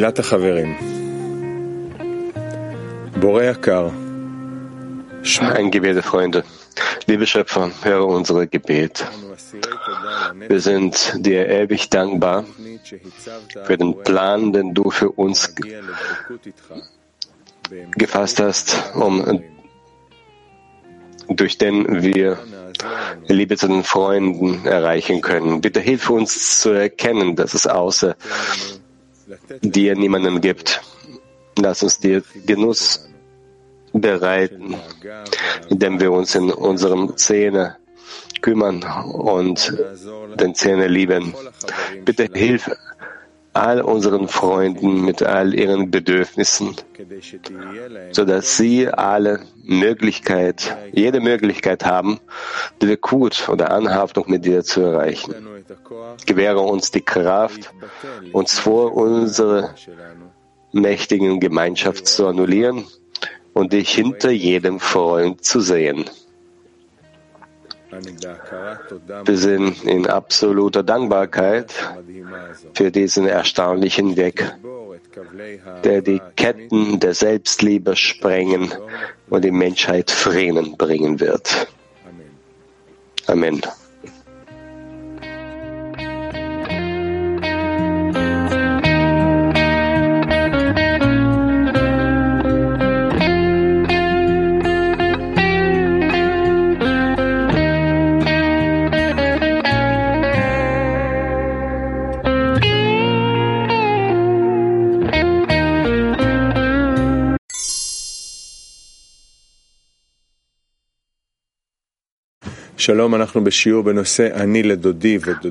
תפילת החברים. בורא יקר, Ein Gebet der Freunde. Liebe Schöpfer, höre unsere Gebet. Wir sind dir ewig dankbar für den Plan, den du für uns gefasst hast, um durch den wir Liebe zu den Freunden erreichen können. Bitte hilf uns zu erkennen, dass es außer dir niemanden gibt. Lass uns dir Genuss bereiten, indem wir uns in unserem Zähne kümmern und den Zähne lieben. Bitte hilf all unseren Freunden mit all ihren Bedürfnissen, so dass sie alle Möglichkeit, jede Möglichkeit haben, die Kut oder Anhaftung mit dir zu erreichen. Gewähre uns die Kraft, uns vor unserer mächtigen Gemeinschaft zu annullieren und dich hinter jedem Freund zu sehen. Wir sind in absoluter Dankbarkeit für diesen erstaunlichen Weg, der die Ketten der Selbstliebe sprengen und die Menschheit Frieden bringen wird. Amen.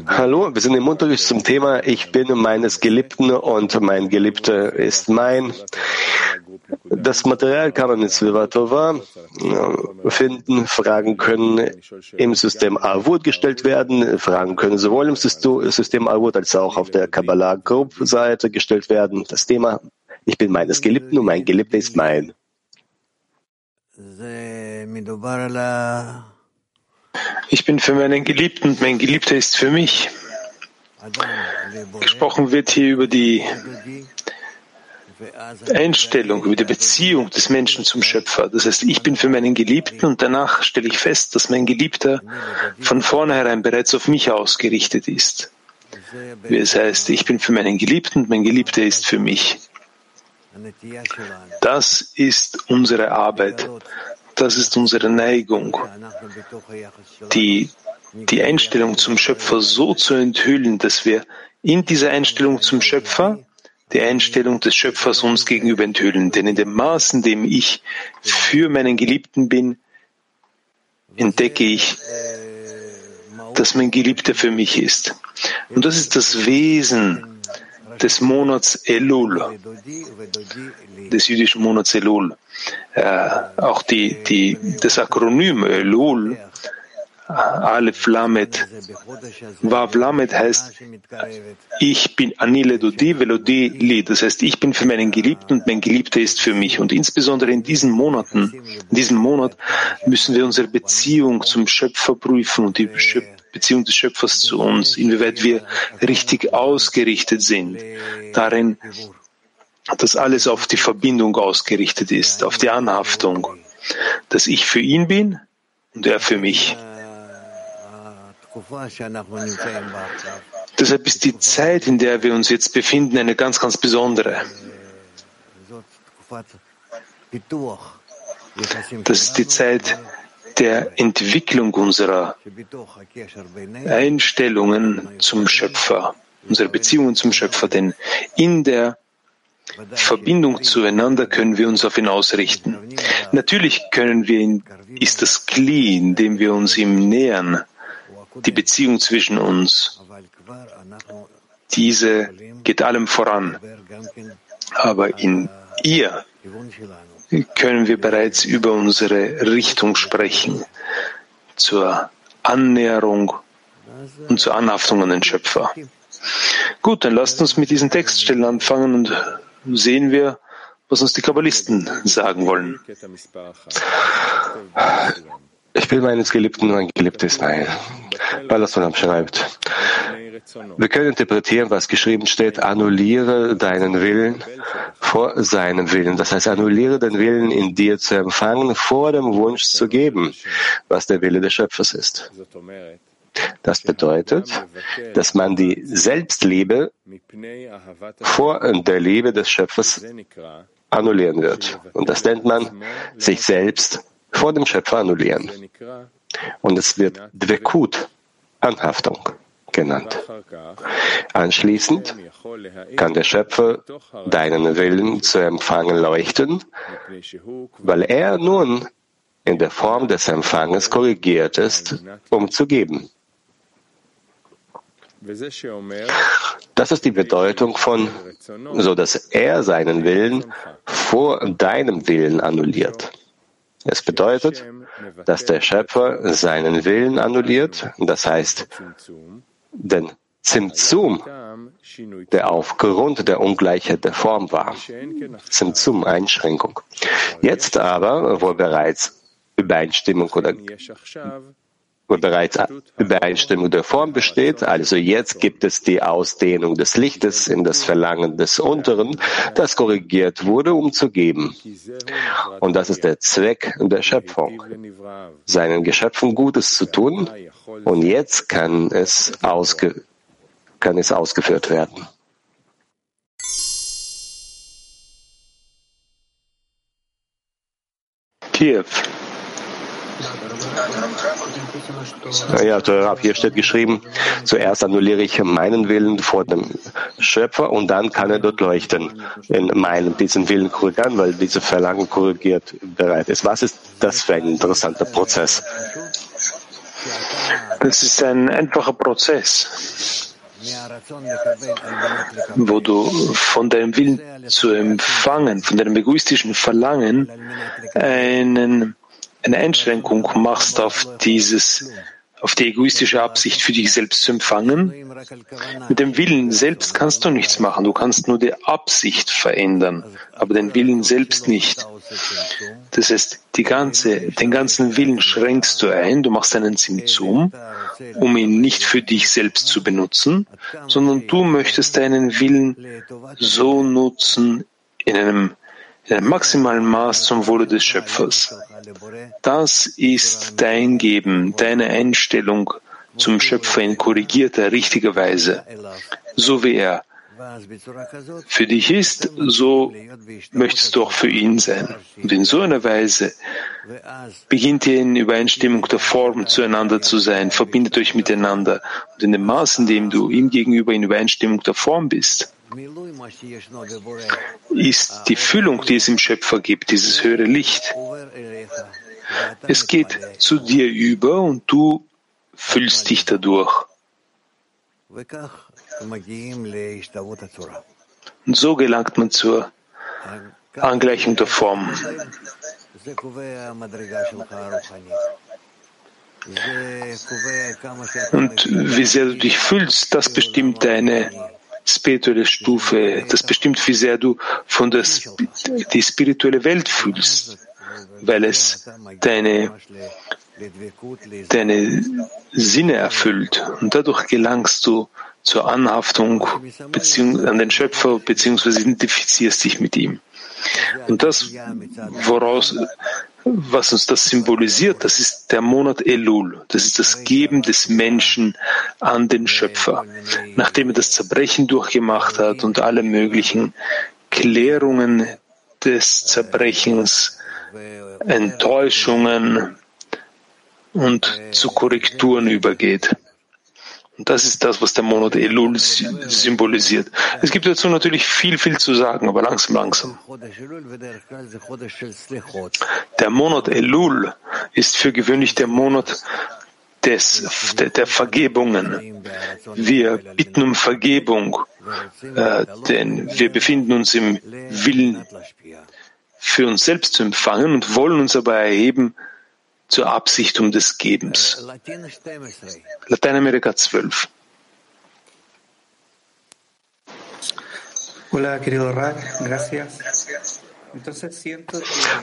Hallo, wir sind im Unterricht zum Thema Ich bin meines Geliebten und mein Geliebter ist mein. Das Material kann man in Svivatova finden. Fragen können im System Avut gestellt werden. Fragen können sowohl im System Avut als auch auf der Kabbalah Group Seite gestellt werden. Das Thema Ich bin meines Geliebten und mein Geliebter ist mein. Ich bin für meinen Geliebten und mein Geliebter ist für mich. Gesprochen wird hier über die Einstellung, über die Beziehung des Menschen zum Schöpfer. Das heißt, ich bin für meinen Geliebten und danach stelle ich fest, dass mein Geliebter von vornherein bereits auf mich ausgerichtet ist. Wie es heißt, ich bin für meinen Geliebten und mein Geliebter ist für mich. Das ist unsere Arbeit. Das ist unsere Neigung, die, die Einstellung zum Schöpfer so zu enthüllen, dass wir in dieser Einstellung zum Schöpfer die Einstellung des Schöpfers uns gegenüber enthüllen. Denn in dem Maß, in dem ich für meinen Geliebten bin, entdecke ich, dass mein Geliebter für mich ist. Und das ist das Wesen des Monats Elul, des jüdischen Monats Elul. Äh, auch die, die, das Akronym Elul, Aleph Lamed, Vav Lamed heißt, ich bin Anile Dodi Velodi Li. Das heißt, ich bin für meinen Geliebten und mein Geliebter ist für mich. Und insbesondere in diesen Monaten, in diesem Monat müssen wir unsere Beziehung zum Schöpfer prüfen und die Beziehung des Schöpfers zu uns, inwieweit wir richtig ausgerichtet sind. Darin, dass alles auf die Verbindung ausgerichtet ist, auf die Anhaftung, dass ich für ihn bin und er für mich. Deshalb ist die Zeit, in der wir uns jetzt befinden, eine ganz, ganz besondere. Das ist die Zeit der Entwicklung unserer Einstellungen zum Schöpfer, unserer Beziehungen zum Schöpfer, denn in der Verbindung zueinander können wir uns auf ihn ausrichten. Natürlich können wir ihn, ist das Kli, in dem wir uns ihm nähern, die Beziehung zwischen uns. Diese geht allem voran. Aber in ihr können wir bereits über unsere Richtung sprechen, zur Annäherung und zur Anhaftung an den Schöpfer. Gut, dann lasst uns mit diesen Textstellen anfangen und sehen wir, was uns die Kabbalisten sagen wollen. Ich will meines Geliebten, mein Geliebtes mein. Balasolam schreibt, Wir können interpretieren, was geschrieben steht, annulliere deinen Willen vor seinem Willen. Das heißt, annulliere den Willen in dir zu empfangen, vor dem Wunsch zu geben, was der Wille des Schöpfers ist. Das bedeutet, dass man die Selbstliebe vor der Liebe des Schöpfers annullieren wird. Und das nennt man sich selbst vor dem Schöpfer annullieren. Und es wird Dvekut, Anhaftung, genannt. Anschließend kann der Schöpfer deinen Willen zu empfangen leuchten, weil er nun in der Form des Empfanges korrigiert ist, um zu geben. Das ist die Bedeutung von, so dass er seinen Willen vor deinem Willen annulliert. Es bedeutet, dass der Schöpfer seinen Willen annulliert, das heißt, den Zimzum, der aufgrund der Ungleichheit der Form war. Zimzum, Einschränkung. Jetzt aber, wo bereits Übereinstimmung oder bereits Übereinstimmung der Form besteht. Also jetzt gibt es die Ausdehnung des Lichtes in das Verlangen des Unteren, das korrigiert wurde, um zu geben. Und das ist der Zweck der Schöpfung, seinen Geschöpfen Gutes zu tun. Und jetzt kann es, ausge kann es ausgeführt werden. Kiew. Ja, hier steht geschrieben, zuerst annulliere ich meinen Willen vor dem Schöpfer und dann kann er dort leuchten in meinem, diesen Willen korrigieren, weil diese Verlangen korrigiert bereit ist. Was ist das für ein interessanter Prozess? Das ist ein einfacher Prozess, wo du von deinem Willen zu empfangen, von deinem egoistischen Verlangen einen eine Einschränkung machst auf dieses, auf die egoistische Absicht für dich selbst zu empfangen, mit dem Willen selbst kannst du nichts machen. Du kannst nur die Absicht verändern, aber den Willen selbst nicht. Das heißt, die ganze, den ganzen Willen schränkst du ein, du machst einen Simzum, um ihn nicht für dich selbst zu benutzen, sondern du möchtest deinen Willen so nutzen in einem in maximalen Maß zum Wohle des Schöpfers. Das ist dein Geben, deine Einstellung zum Schöpfer in korrigierter, richtiger Weise. So wie er für dich ist, so möchtest du auch für ihn sein. Und in so einer Weise beginnt ihr in Übereinstimmung der Form zueinander zu sein, verbindet euch miteinander. Und in dem Maß, in dem du ihm gegenüber in Übereinstimmung der Form bist, ist die Füllung, die es im Schöpfer gibt, dieses höhere Licht. Es geht zu dir über und du füllst dich dadurch. Und so gelangt man zur Angleichung der Form. Und wie sehr du dich fühlst, das bestimmt deine spirituelle Stufe. Das bestimmt, wie sehr du von der die spirituelle Welt fühlst, weil es deine, deine Sinne erfüllt. Und dadurch gelangst du zur Anhaftung an den Schöpfer beziehungsweise identifizierst dich mit ihm. Und das, woraus was uns das symbolisiert, das ist der Monat Elul. Das ist das Geben des Menschen an den Schöpfer. Nachdem er das Zerbrechen durchgemacht hat und alle möglichen Klärungen des Zerbrechens, Enttäuschungen und zu Korrekturen übergeht. Das ist das, was der Monat Elul symbolisiert. Es gibt dazu natürlich viel, viel zu sagen, aber langsam, langsam. Der Monat Elul ist für gewöhnlich der Monat des, der, der Vergebungen. Wir bitten um Vergebung, äh, denn wir befinden uns im Willen, für uns selbst zu empfangen und wollen uns aber erheben, zur Absicht um des Gebens. Lateinamerika 12.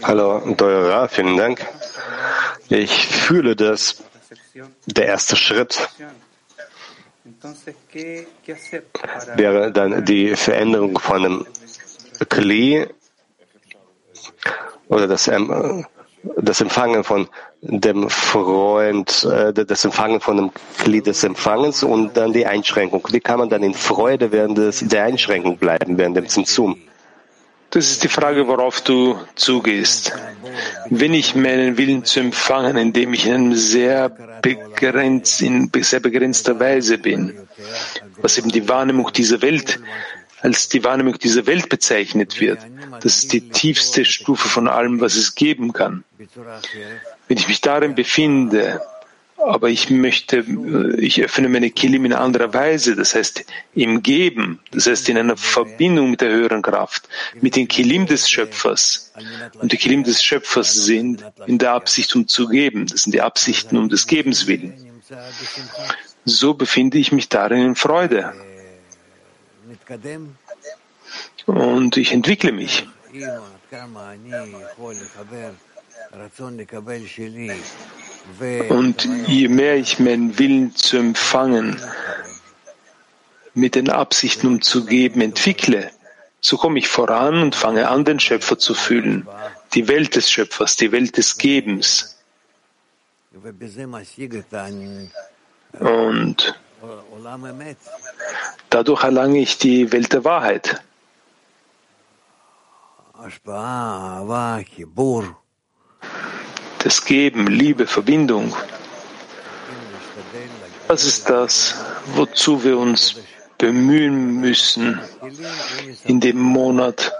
Hallo, Teurer, vielen Dank. Ich fühle, dass der erste Schritt wäre dann die Veränderung von einem Kli oder das, das Empfangen von dem Freund, äh, das Empfangen von dem Glied des Empfangens und dann die Einschränkung. Wie kann man dann in Freude während des, der Einschränkung bleiben, während dem Zimtzum? Das ist die Frage, worauf du zugehst. Wenn ich meinen Willen zu empfangen, indem ich in einem sehr begrenzt, in sehr begrenzter Weise bin, was eben die Wahrnehmung dieser Welt als die Wahrnehmung dieser Welt bezeichnet wird. Das ist die tiefste Stufe von allem, was es geben kann. Wenn ich mich darin befinde, aber ich möchte, ich öffne meine Kilim in anderer Weise, das heißt im Geben, das heißt in einer Verbindung mit der höheren Kraft, mit den Kilim des Schöpfers. Und die Kilim des Schöpfers sind in der Absicht, um zu geben. Das sind die Absichten um des Gebens willen. So befinde ich mich darin in Freude. Und ich entwickle mich. Und je mehr ich meinen Willen zu empfangen, mit den Absichten um zu geben, entwickle, so komme ich voran und fange an, den Schöpfer zu fühlen, die Welt des Schöpfers, die Welt des Gebens. Und dadurch erlange ich die Welt der Wahrheit. Das Geben, Liebe, Verbindung. Das ist das, wozu wir uns bemühen müssen in dem Monat.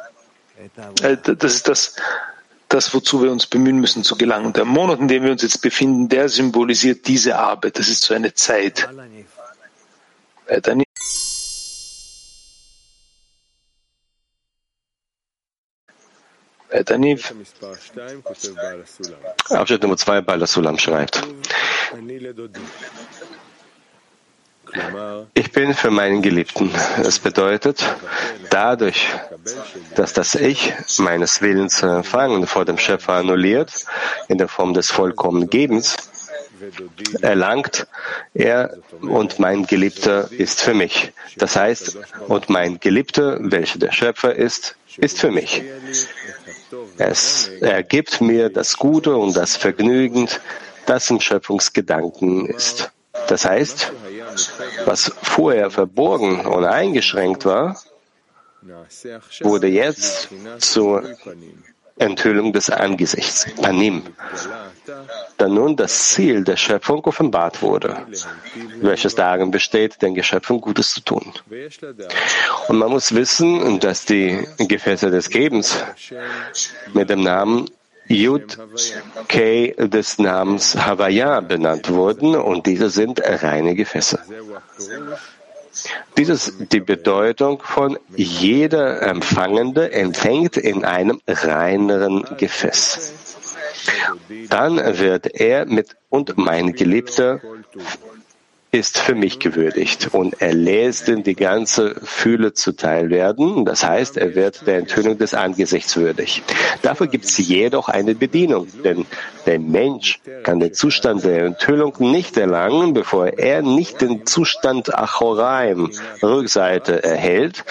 Äh, das ist das, das, wozu wir uns bemühen müssen zu gelangen. Der Monat, in dem wir uns jetzt befinden, der symbolisiert diese Arbeit. Das ist so eine Zeit. Weiter Taniv. Abschnitt Nummer zwei, Bala Sulam schreibt. Ich bin für meinen Geliebten. Das bedeutet, dadurch, dass das Ich meines Willens zu empfangen vor dem Schöpfer annulliert, in der Form des vollkommenen Gebens, erlangt er und mein Geliebter ist für mich. Das heißt, und mein Geliebter, welcher der Schöpfer ist, ist für mich. Es ergibt mir das Gute und das Vergnügen, das im Schöpfungsgedanken ist. Das heißt, was vorher verborgen und eingeschränkt war, wurde jetzt zur Enthüllung des Angesichts, Panim, da nun das Ziel der Schöpfung offenbart wurde, welches darin besteht, den Geschöpfen Gutes zu tun. Und man muss wissen, dass die Gefäße des Gebens mit dem Namen Yud K des Namens Havaya benannt wurden und diese sind reine Gefäße. Dies ist die Bedeutung von jeder Empfangende empfängt in einem reineren Gefäß. Dann wird er mit und mein Geliebter ist für mich gewürdigt und er lässt in die ganze Fühle zuteil werden. Das heißt, er wird der Enthüllung des Angesichts würdig. Dafür gibt es jedoch eine Bedienung, denn der Mensch kann den Zustand der Enthüllung nicht erlangen, bevor er nicht den Zustand Achoraim, Rückseite, erhält,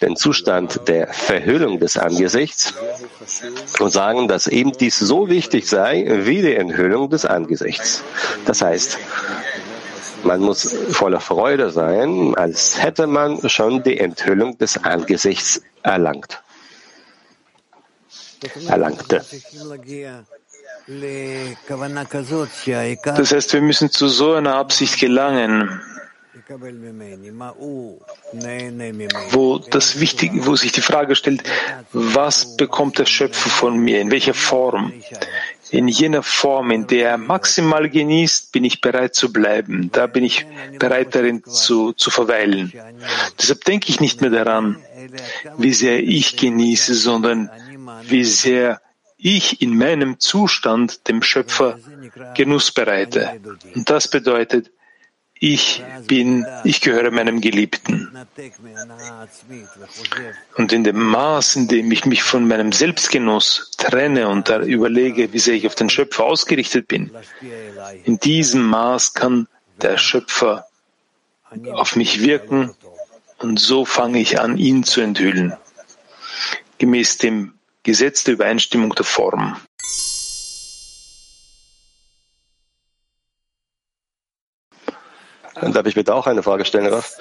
den Zustand der Verhüllung des Angesichts und sagen, dass eben dies so wichtig sei wie die Enthüllung des Angesichts. Das heißt, man muss voller Freude sein, als hätte man schon die Enthüllung des Angesichts erlangt. Erlangte. Das heißt, wir müssen zu so einer Absicht gelangen, wo das Wichtige, wo sich die Frage stellt, was bekommt der Schöpfer von mir, in welcher Form? In jener Form, in der er maximal genießt, bin ich bereit zu bleiben. Da bin ich bereit darin zu, zu verweilen. Deshalb denke ich nicht mehr daran, wie sehr ich genieße, sondern wie sehr ich in meinem Zustand dem Schöpfer Genuss bereite. Und das bedeutet, ich bin, ich gehöre meinem Geliebten. Und in dem Maß, in dem ich mich von meinem Selbstgenuss trenne und da überlege, wie sehr ich auf den Schöpfer ausgerichtet bin, in diesem Maß kann der Schöpfer auf mich wirken und so fange ich an, ihn zu enthüllen, gemäß dem Gesetz der Übereinstimmung der Form. Dann darf ich bitte auch eine Frage stellen, Raf?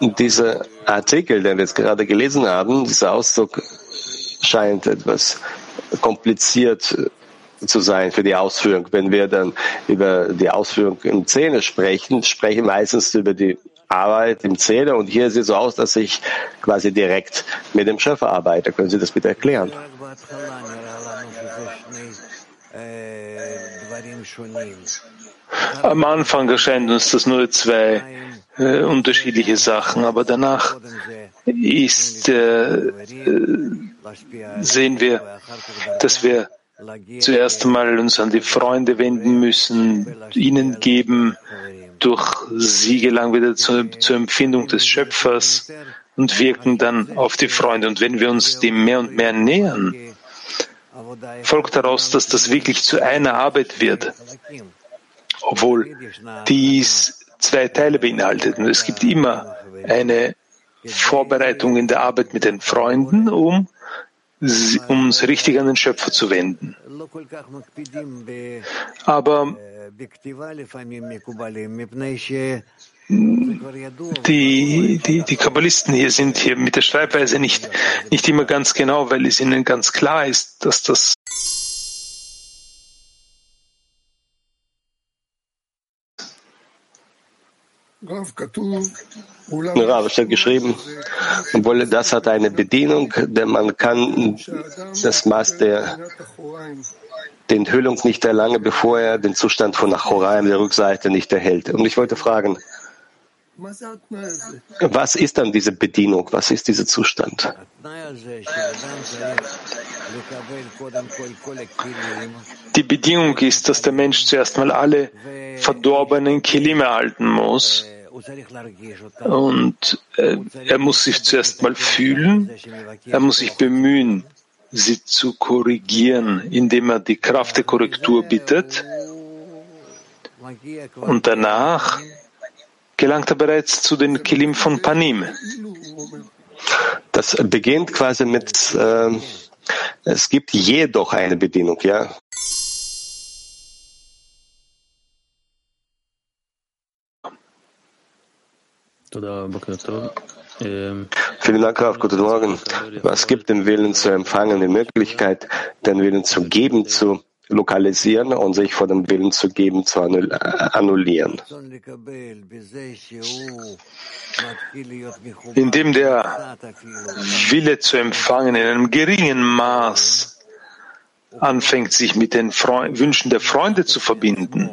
Dieser Artikel, den wir jetzt gerade gelesen haben, dieser Ausdruck scheint etwas kompliziert zu sein für die Ausführung. Wenn wir dann über die Ausführung im Zähne sprechen, sprechen meistens über die Arbeit im Zähne und hier sieht es so aus, dass ich quasi direkt mit dem Schöpfer arbeite. Können Sie das bitte erklären? Am Anfang erscheint uns das nur zwei äh, unterschiedliche Sachen, aber danach ist, äh, sehen wir, dass wir zuerst einmal uns an die Freunde wenden müssen, ihnen geben, durch sie gelangen wieder zur, zur Empfindung des Schöpfers und wirken dann auf die Freunde. Und wenn wir uns dem mehr und mehr nähern, folgt daraus, dass das wirklich zu einer Arbeit wird, obwohl dies zwei Teile beinhaltet. Und es gibt immer eine Vorbereitung in der Arbeit mit den Freunden, um uns richtig an den Schöpfer zu wenden. Aber die, die, die Kabbalisten hier sind hier mit der Schreibweise nicht, nicht immer ganz genau, weil es ihnen ganz klar ist, dass das Rav steht geschrieben, obwohl das hat eine Bedienung, denn man kann das Maß der, der Enthüllung nicht erlangen, bevor er den Zustand von Achoraim, der Rückseite, nicht erhält. Und ich wollte fragen, was ist dann diese Bedienung? Was ist dieser Zustand? Die Bedingung ist, dass der Mensch zuerst mal alle verdorbenen Kilim erhalten muss. Und äh, er muss sich zuerst mal fühlen, er muss sich bemühen, sie zu korrigieren, indem er die Kraft der Korrektur bittet. Und danach gelangt er bereits zu den Kilim von Panim. Das beginnt quasi mit, äh, es gibt jedoch eine Bedienung, ja. Vielen Dank, Rav. Guten Morgen. Was gibt dem Willen zu empfangen die Möglichkeit, den Willen zu geben, zu lokalisieren und sich vor dem Willen zu geben, zu annullieren. Indem der Wille zu empfangen in einem geringen Maß anfängt, sich mit den Freund Wünschen der Freunde zu verbinden,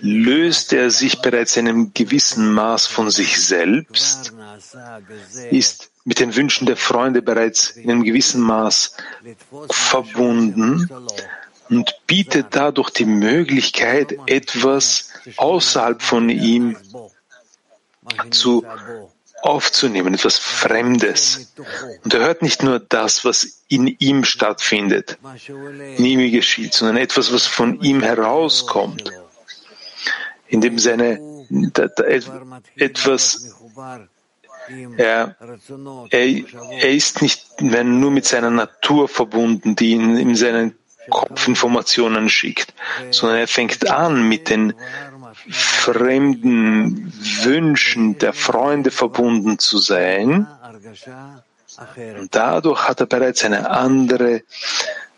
löst er sich bereits in einem gewissen Maß von sich selbst, ist mit den Wünschen der Freunde bereits in einem gewissen Maß verbunden und bietet dadurch die Möglichkeit, etwas außerhalb von ihm zu aufzunehmen, etwas Fremdes. Und er hört nicht nur das, was in ihm stattfindet, in ihm geschieht, sondern etwas, was von ihm herauskommt, indem seine da, da, etwas er, er, er, ist nicht mehr nur mit seiner Natur verbunden, die in, in seinen Kopfinformationen schickt, sondern er fängt an mit den fremden Wünschen der Freunde verbunden zu sein. Und dadurch hat er bereits eine andere,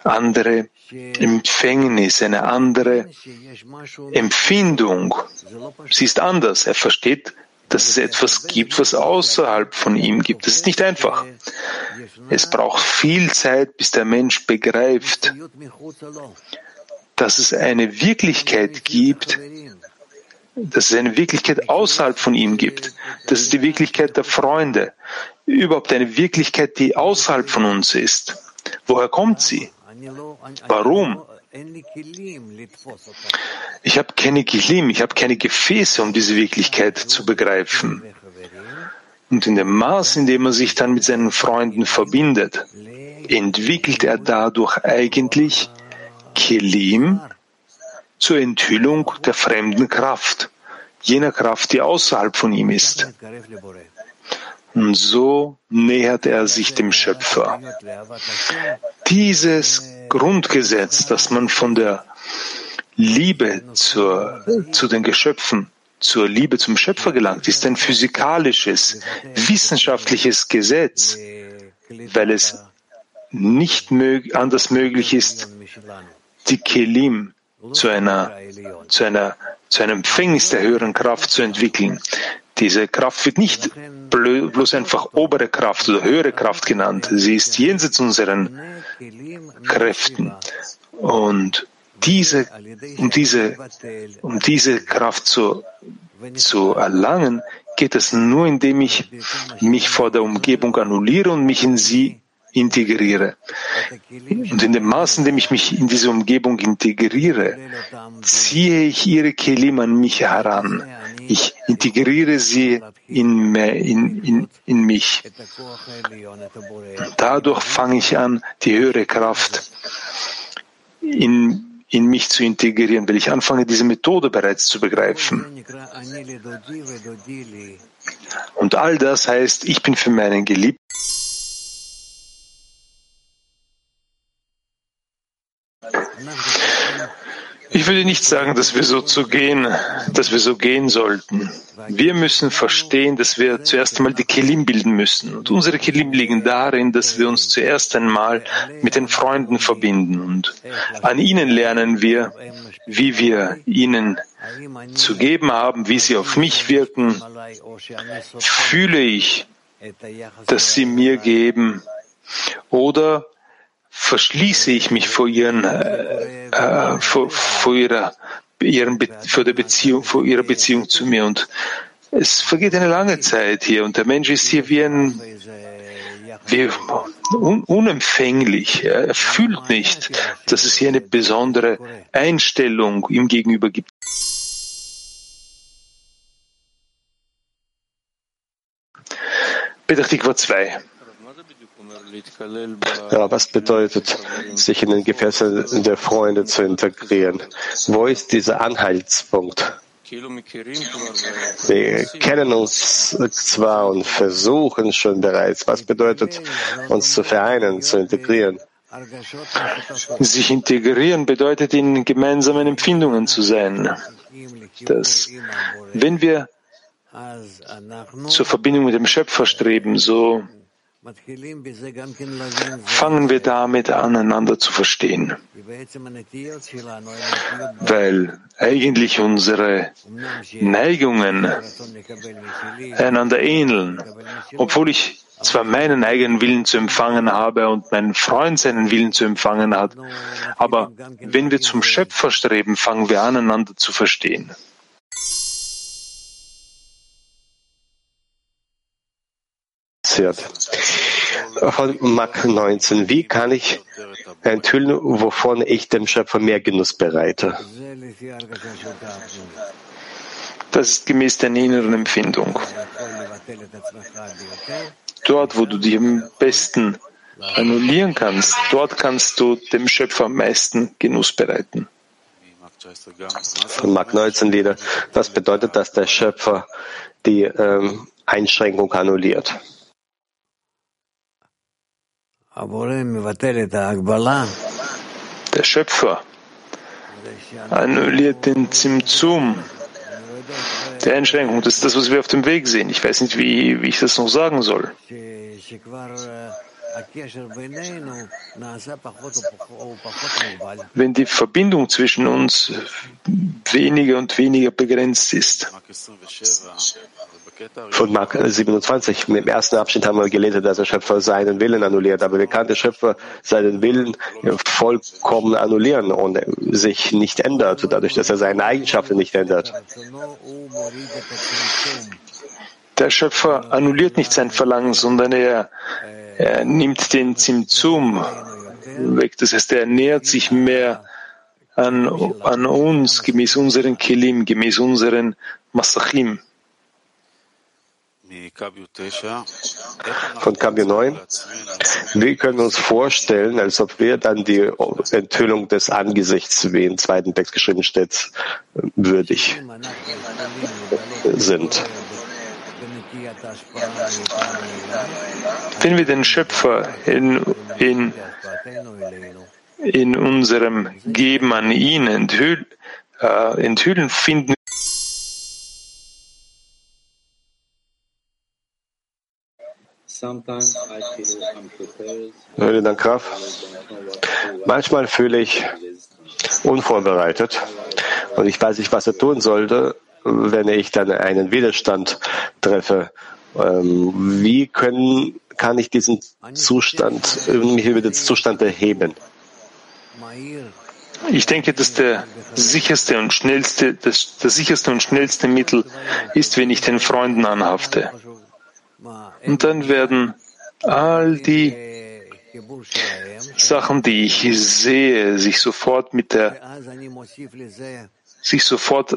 andere Empfängnis, eine andere Empfindung. Sie ist anders. Er versteht dass es etwas gibt, was außerhalb von ihm gibt. Das ist nicht einfach. Es braucht viel Zeit, bis der Mensch begreift, dass es eine Wirklichkeit gibt, dass es eine Wirklichkeit außerhalb von ihm gibt. Das ist die Wirklichkeit der Freunde. Überhaupt eine Wirklichkeit, die außerhalb von uns ist. Woher kommt sie? Warum? Ich habe keine Kilim, ich habe keine Gefäße, um diese Wirklichkeit zu begreifen. Und in dem Maß, in dem er sich dann mit seinen Freunden verbindet, entwickelt er dadurch eigentlich Kelim, zur Enthüllung der fremden Kraft, jener Kraft, die außerhalb von ihm ist. Und so nähert er sich dem Schöpfer. Dieses Grundgesetz, das man von der Liebe zur, zu den Geschöpfen, zur Liebe zum Schöpfer gelangt, ist ein physikalisches, wissenschaftliches Gesetz, weil es nicht mög anders möglich ist, die Kelim zu einer, zu einer, zu einem Empfängnis der höheren Kraft zu entwickeln. Diese Kraft wird nicht bloß einfach obere Kraft oder höhere Kraft genannt. Sie ist jenseits unseren Kräften. Und diese, um diese, um diese Kraft zu, zu erlangen, geht es nur, indem ich mich vor der Umgebung annulliere und mich in sie integriere. Und in dem Maß, in dem ich mich in diese Umgebung integriere, ziehe ich ihre Kelim an mich heran. Ich integriere sie in, in, in, in mich. Dadurch fange ich an, die höhere Kraft in, in mich zu integrieren, weil ich anfange, diese Methode bereits zu begreifen. Und all das heißt, ich bin für meinen Geliebten Ich würde nicht sagen, dass wir so zu gehen, dass wir so gehen sollten. Wir müssen verstehen, dass wir zuerst einmal die Kelim bilden müssen. Und unsere Kelim liegen darin, dass wir uns zuerst einmal mit den Freunden verbinden. Und an ihnen lernen wir, wie wir ihnen zu geben haben, wie sie auf mich wirken. Fühle ich, dass sie mir geben oder verschließe ich mich vor ihren, äh, äh, vor, vor ihrer, ihren, vor der Beziehung, vor ihrer Beziehung zu mir. Und es vergeht eine lange Zeit hier und der Mensch ist hier wie ein, wie un, unempfänglich. Er fühlt nicht, dass es hier eine besondere Einstellung ihm gegenüber gibt. Petach 2. Ja, was bedeutet, sich in den Gefäßen der Freunde zu integrieren? Wo ist dieser Anhaltspunkt? Wir kennen uns zwar und versuchen schon bereits. Was bedeutet, uns zu vereinen, zu integrieren? Sich integrieren bedeutet, in gemeinsamen Empfindungen zu sein. Dass, wenn wir zur Verbindung mit dem Schöpfer streben, so fangen wir damit an, einander zu verstehen. Weil eigentlich unsere Neigungen einander ähneln. Obwohl ich zwar meinen eigenen Willen zu empfangen habe und mein Freund seinen Willen zu empfangen hat, aber wenn wir zum Schöpfer streben, fangen wir an, einander zu verstehen. Von Mark 19. Wie kann ich enthüllen, wovon ich dem Schöpfer mehr Genuss bereite? Das ist gemäß deiner inneren Empfindung. Dort, wo du dich am besten annullieren kannst, dort kannst du dem Schöpfer am meisten Genuss bereiten. Von Mark 19 wieder. Was bedeutet, dass der Schöpfer die ähm, Einschränkung annulliert? Der Schöpfer annulliert den Zimzum, die Einschränkung. Das ist das, was wir auf dem Weg sehen. Ich weiß nicht, wie, wie ich das noch sagen soll. Wenn die Verbindung zwischen uns weniger und weniger begrenzt ist. Von Mark 27. Im ersten Abschnitt haben wir gelesen, dass der Schöpfer seinen Willen annulliert. Aber wie kann der Schöpfer seinen Willen vollkommen annullieren und sich nicht ändert, dadurch, dass er seine Eigenschaften nicht ändert? Der Schöpfer annulliert nicht sein Verlangen, sondern er, er nimmt den Zimzum weg. Das heißt, er nähert sich mehr an, an uns, gemäß unseren Kelim, gemäß unseren Masachim. von Kabio 9. Wie können wir uns vorstellen, als ob wir dann die Enthüllung des Angesichts, wie im zweiten Text geschrieben steht, würdig sind? Wenn wir den Schöpfer in, in, in unserem Geben an ihn enthüllen, äh, enthüllen finden dann Kraft. Manchmal fühle ich unvorbereitet und ich weiß nicht, was er tun sollte, wenn ich dann einen Widerstand treffe. Ähm, wie können, kann ich diesen Zustand, mich über den Zustand erheben? Ich denke, dass der sicherste und schnellste, das, das sicherste und schnellste Mittel ist, wenn ich den Freunden anhafte. Und dann werden all die Sachen, die ich sehe, sich sofort mit der sich sofort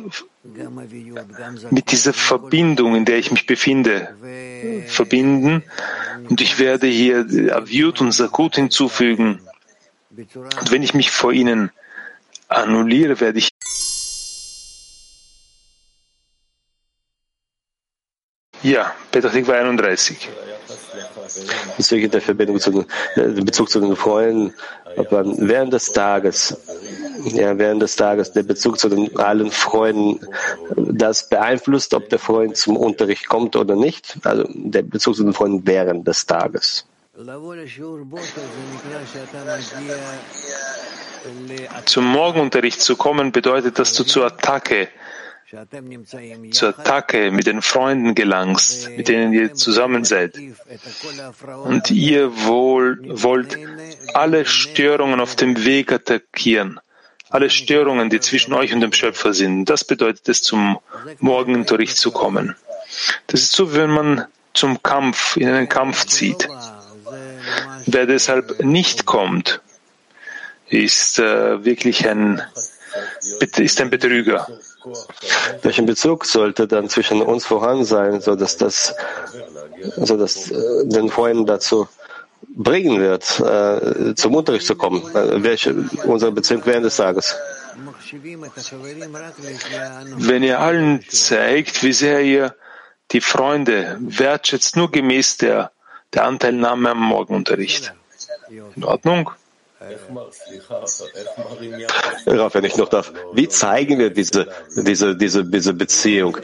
mit dieser Verbindung, in der ich mich befinde, verbinden. Und ich werde hier Avyut und Sakut hinzufügen. Und wenn ich mich vor ihnen annulliere, werde ich Ja, Petach 31. Bezüglich der Verbindung zu, den Bezug zu den man während des Tages, ja, während des Tages der Bezug zu den allen Freunden, das beeinflusst, ob der Freund zum Unterricht kommt oder nicht, also der Bezug zu den Freunden während des Tages. Zum Morgenunterricht zu kommen bedeutet, dass du zur Attacke zur Attacke mit den Freunden gelangst, mit denen ihr zusammen seid. Und ihr wohl, wollt alle Störungen auf dem Weg attackieren, alle Störungen, die zwischen euch und dem Schöpfer sind. Das bedeutet es, zum Morgenunterricht zu kommen. Das ist so, wenn man zum Kampf, in einen Kampf zieht. Wer deshalb nicht kommt, ist äh, wirklich ein, ist ein Betrüger. Welchen Bezug sollte dann zwischen uns vorhanden sein, so dass das, so dass äh, den Freunden dazu bringen wird, äh, zum Unterricht zu kommen? Äh, welche unsere Beziehung während des Tages? Wenn ihr allen zeigt, wie sehr ihr die Freunde wertschätzt, nur gemäß der, der Anteilnahme am Morgenunterricht. In Ordnung? Raf, wenn ich noch darf, wie zeigen wir diese, diese, diese, diese Beziehung?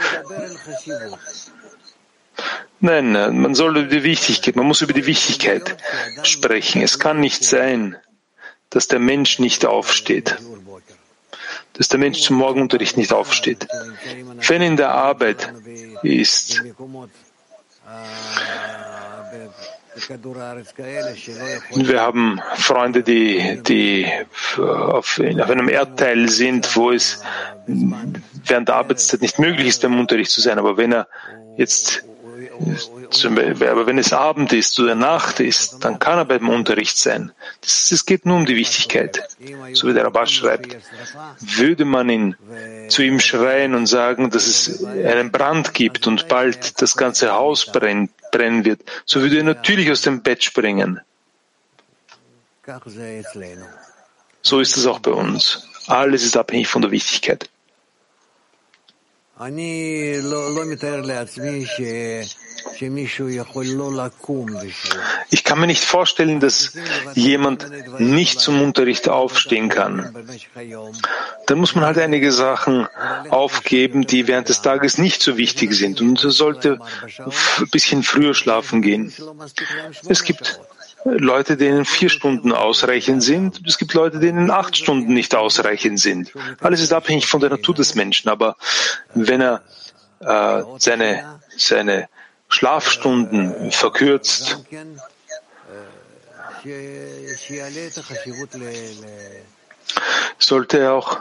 Nein, man soll über die Wichtigkeit, man muss über die Wichtigkeit sprechen. Es kann nicht sein, dass der Mensch nicht aufsteht, dass der Mensch zum Morgenunterricht nicht aufsteht. Wenn in der Arbeit ist, wir haben Freunde, die, die auf, auf einem Erdteil sind, wo es während der Arbeitszeit nicht möglich ist, beim Unterricht zu sein. Aber wenn er jetzt aber wenn es Abend ist oder Nacht ist, dann kann er beim Unterricht sein. Es geht nur um die Wichtigkeit. So wie der Rabbah schreibt. Würde man ihn zu ihm schreien und sagen, dass es einen Brand gibt und bald das ganze Haus brennt, brennen wird, so würde er natürlich aus dem Bett springen. So ist es auch bei uns. Alles ist abhängig von der Wichtigkeit. Ich kann mir nicht vorstellen, dass jemand nicht zum Unterricht aufstehen kann. Dann muss man halt einige Sachen aufgeben, die während des Tages nicht so wichtig sind und sollte ein bisschen früher schlafen gehen. Es gibt Leute, denen vier Stunden ausreichend sind. Es gibt Leute, denen acht Stunden nicht ausreichend sind. Alles ist abhängig von der Natur des Menschen. Aber wenn er äh, seine, seine Schlafstunden verkürzt, sollte auch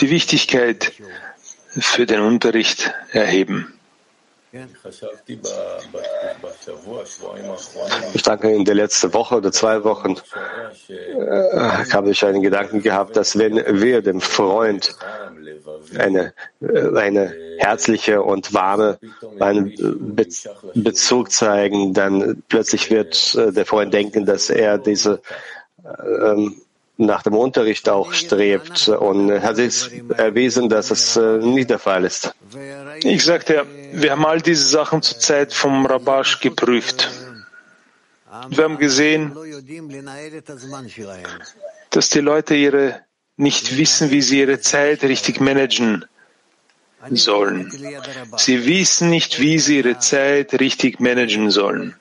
die Wichtigkeit für den Unterricht erheben. Ich danke in der letzten Woche oder zwei Wochen. äh, habe ich einen Gedanken gehabt, dass wenn wir dem Freund eine, eine herzliche und warme einen Be Bezug zeigen, dann plötzlich wird äh, der Freund denken, dass er diese ähm, nach dem Unterricht auch strebt und hat sich erwiesen, dass es äh, nicht der Fall ist. Ich sagte, ja, wir haben all diese Sachen zur Zeit vom Rabash geprüft. Wir haben gesehen, dass die Leute ihre nicht wissen, wie sie ihre Zeit richtig managen sollen. Sie wissen nicht, wie sie ihre Zeit richtig managen sollen.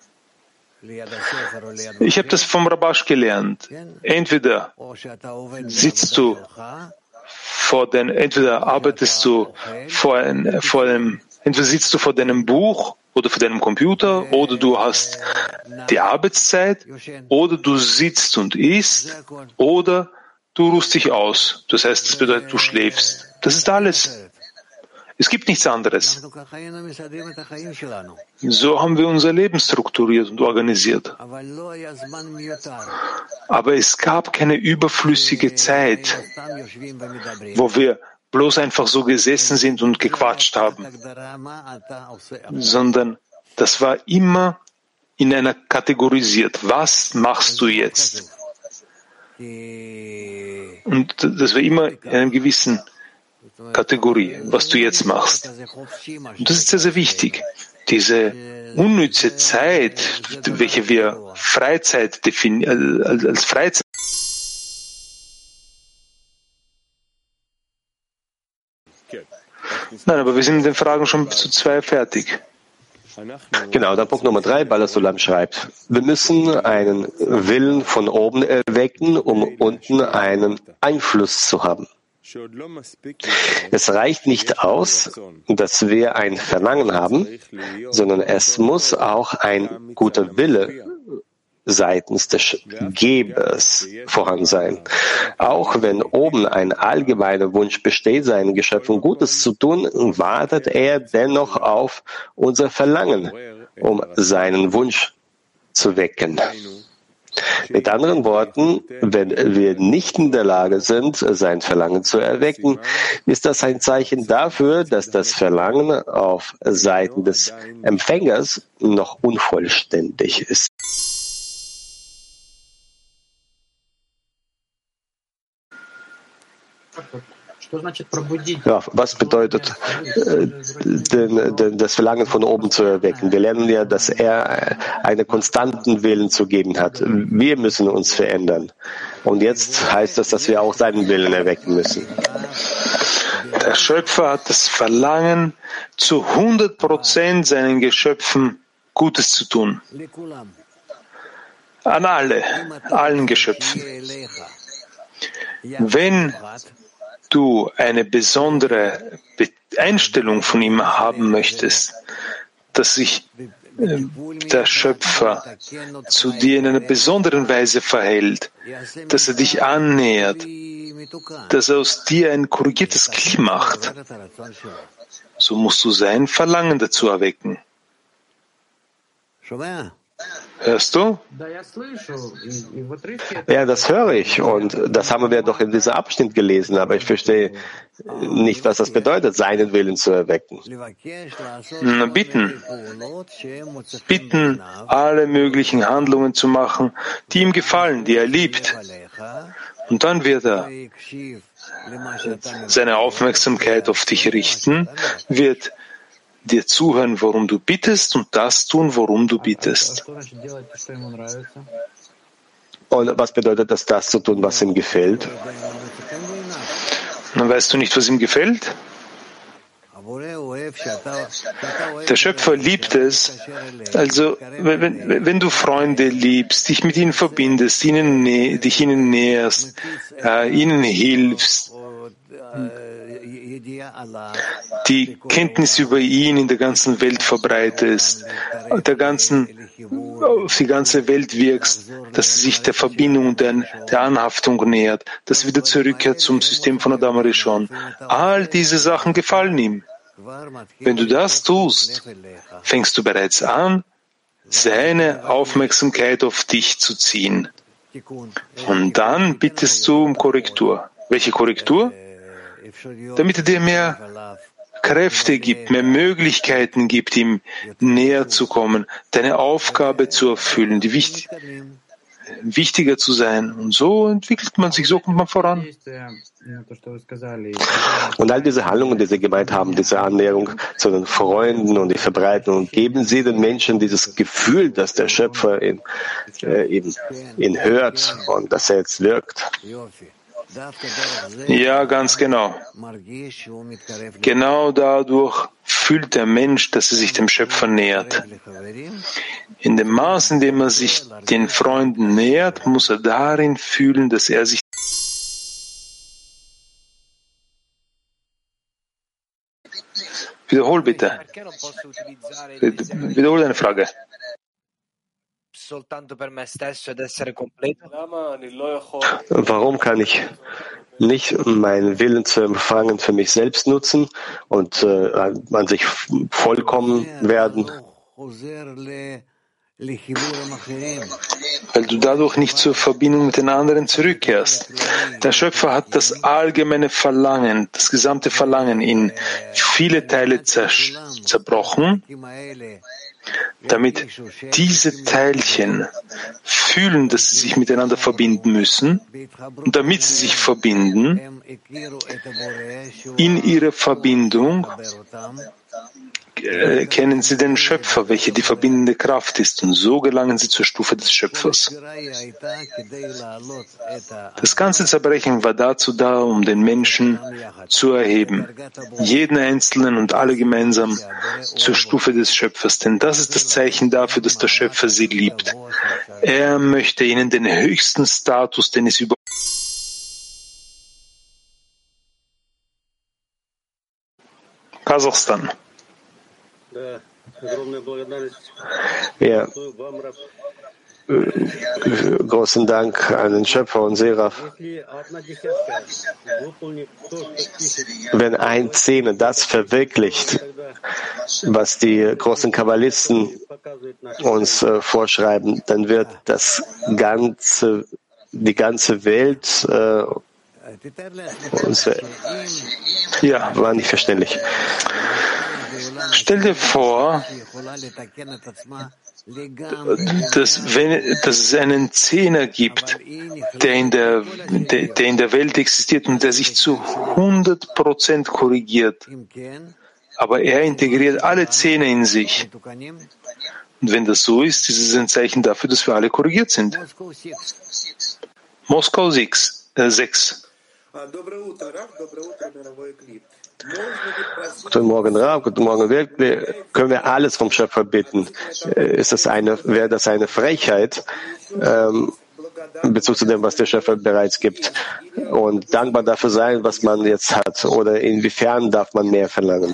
Ich habe das vom Rabash gelernt. Entweder sitzt du vor den, entweder arbeitest du vor, ein, vor einem, entweder sitzt du vor deinem Buch oder vor deinem Computer oder du hast die Arbeitszeit oder du sitzt und isst oder du ruhst dich aus. Das heißt, das bedeutet, du schläfst. Das ist alles. Es gibt nichts anderes. So haben wir unser Leben strukturiert und organisiert. Aber es gab keine überflüssige Zeit, wo wir bloß einfach so gesessen sind und gequatscht haben, sondern das war immer in einer kategorisiert. Was machst du jetzt? Und das war immer in einem gewissen Kategorie, was du jetzt machst. Und das ist sehr, sehr wichtig. Diese unnütze Zeit, welche wir Freizeit definieren, äh, als Freizeit Nein, aber wir sind mit den Fragen schon zu zwei fertig. Genau, dann Punkt Nummer drei, Balasulam schreibt, wir müssen einen Willen von oben erwecken, um unten einen Einfluss zu haben. Es reicht nicht aus, dass wir ein Verlangen haben, sondern es muss auch ein guter Wille seitens des Gebers vorhanden sein. Auch wenn oben ein allgemeiner Wunsch besteht, seinen Geschöpfen Gutes zu tun, wartet er dennoch auf unser Verlangen, um seinen Wunsch zu wecken. Mit anderen Worten, wenn wir nicht in der Lage sind, sein Verlangen zu erwecken, ist das ein Zeichen dafür, dass das Verlangen auf Seiten des Empfängers noch unvollständig ist. Ja, was bedeutet äh, den, den, das Verlangen von oben zu erwecken? Wir lernen ja, dass er einen konstanten Willen zu geben hat. Wir müssen uns verändern. Und jetzt heißt das, dass wir auch seinen Willen erwecken müssen. Der Schöpfer hat das Verlangen, zu 100 Prozent seinen Geschöpfen Gutes zu tun. An alle, allen Geschöpfen. Wenn du eine besondere Einstellung von ihm haben möchtest, dass sich äh, der Schöpfer zu dir in einer besonderen Weise verhält, dass er dich annähert, dass er aus dir ein korrigiertes Klima macht, so musst du sein Verlangen dazu erwecken. Hörst du? Ja, das höre ich und das haben wir doch in diesem Abschnitt gelesen, aber ich verstehe nicht, was das bedeutet, seinen Willen zu erwecken. Na, bitten. Bitten, alle möglichen Handlungen zu machen, die ihm gefallen, die er liebt. Und dann wird er seine Aufmerksamkeit auf dich richten, wird dir zuhören, worum du bittest und das tun, worum du bittest. Und was bedeutet das, das zu tun, was ihm gefällt? Dann weißt du nicht, was ihm gefällt? Der Schöpfer liebt es. Also, wenn, wenn du Freunde liebst, dich mit ihnen verbindest, ihnen, dich ihnen näherst, äh, ihnen hilfst, die Kenntnis über ihn in der ganzen Welt verbreitest, der ganzen, auf die ganze Welt wirkst, dass sie sich der Verbindung, der, der Anhaftung nähert, dass wieder zurückkehrt zum System von Adam Rishon. All diese Sachen gefallen ihm. Wenn du das tust, fängst du bereits an, seine Aufmerksamkeit auf dich zu ziehen. Und dann bittest du um Korrektur. Welche Korrektur? Damit er dir mehr Kräfte gibt, mehr Möglichkeiten gibt, ihm näher zu kommen, deine Aufgabe zu erfüllen, die wichtig, wichtiger zu sein. Und so entwickelt man sich, so kommt man voran. Und all diese Handlungen, die Sie gemeint haben, diese Annäherung zu den Freunden und die Verbreitung, geben Sie den Menschen dieses Gefühl, dass der Schöpfer ihn, äh, ihn, ihn hört und dass er jetzt wirkt. Ja, ganz genau. Genau dadurch fühlt der Mensch, dass er sich dem Schöpfer nähert. In dem Maß, in dem er sich den Freunden nähert, muss er darin fühlen, dass er sich Wiederhol bitte. Wiederhol deine Frage soltanto per me stesso ed essere completo? Warum kann ich nicht meinen Willen zu empfangen für mich selbst nutzen und äh, an sich vollkommen werden? Weil du dadurch nicht zur Verbindung mit den anderen zurückkehrst. Der Schöpfer hat das allgemeine Verlangen, das gesamte Verlangen in viele Teile zerbrochen damit diese Teilchen fühlen, dass sie sich miteinander verbinden müssen und damit sie sich verbinden, in ihrer Verbindung äh, kennen sie den Schöpfer, welche die verbindende Kraft ist, und so gelangen sie zur Stufe des Schöpfers. Das ganze Zerbrechen war dazu da, um den Menschen zu erheben, jeden Einzelnen und alle gemeinsam zur Stufe des Schöpfers, denn das ist das Zeichen dafür, dass der Schöpfer sie liebt. Er möchte ihnen den höchsten Status, den es über Kasachstan. Ja. Großen Dank an den Schöpfer und Seraph. Wenn ein Zehner das verwirklicht, was die großen Kabbalisten uns äh, vorschreiben, dann wird das ganze, die ganze Welt äh, unsere, ja, war nicht verständlich. Stell dir vor, dass, wenn, dass es einen Zehner gibt, der in der, der, in der Welt existiert und der sich zu 100 Prozent korrigiert. Aber er integriert alle Zehner in sich. Und wenn das so ist, ist es ein Zeichen dafür, dass wir alle korrigiert sind. Moskau 6. Äh, 6. Guten Morgen, Rav, guten Morgen, wirklich. Können wir alles vom Schöpfer bitten? Äh, ist das eine, wäre das eine Frechheit, ähm, in Bezug zu dem, was der Schöpfer bereits gibt? Und dankbar dafür sein, was man jetzt hat? Oder inwiefern darf man mehr verlangen?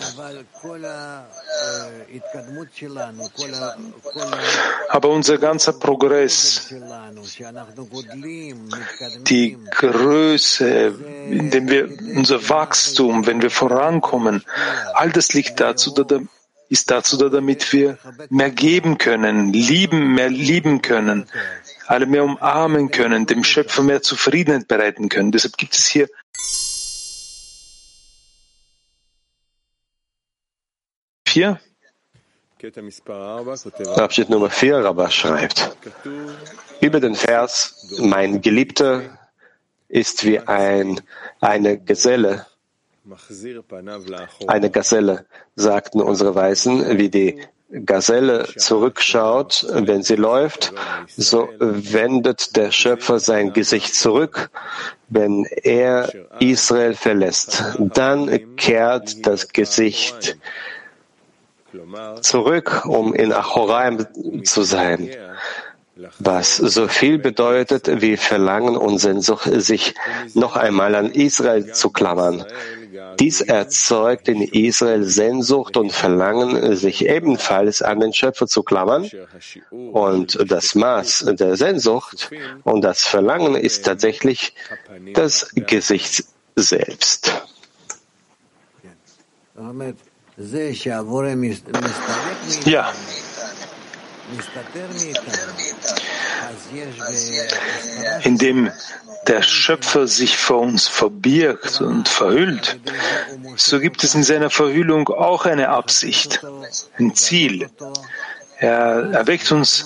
Aber unser ganzer Progress, die Größe, indem wir unser Wachstum, wenn wir vorankommen, all das liegt dazu, ist dazu da, damit wir mehr geben können, lieben, mehr lieben können, alle mehr umarmen können, dem Schöpfer mehr Zufriedenheit bereiten können. Deshalb gibt es hier vier. Abschnitt Nummer 4, Rabba schreibt, über den Vers, mein Geliebter ist wie ein, eine Geselle, eine Gazelle, sagten unsere Weisen, wie die Gazelle zurückschaut, wenn sie läuft, so wendet der Schöpfer sein Gesicht zurück, wenn er Israel verlässt. Dann kehrt das Gesicht zurück, um in Achoraim zu sein, was so viel bedeutet wie Verlangen und Sehnsucht, sich noch einmal an Israel zu klammern. Dies erzeugt in Israel Sehnsucht und Verlangen, sich ebenfalls an den Schöpfer zu klammern. Und das Maß der Sehnsucht und das Verlangen ist tatsächlich das Gesicht selbst. Ja. Indem der Schöpfer sich vor uns verbirgt und verhüllt, so gibt es in seiner Verhüllung auch eine Absicht, ein Ziel. Er erweckt uns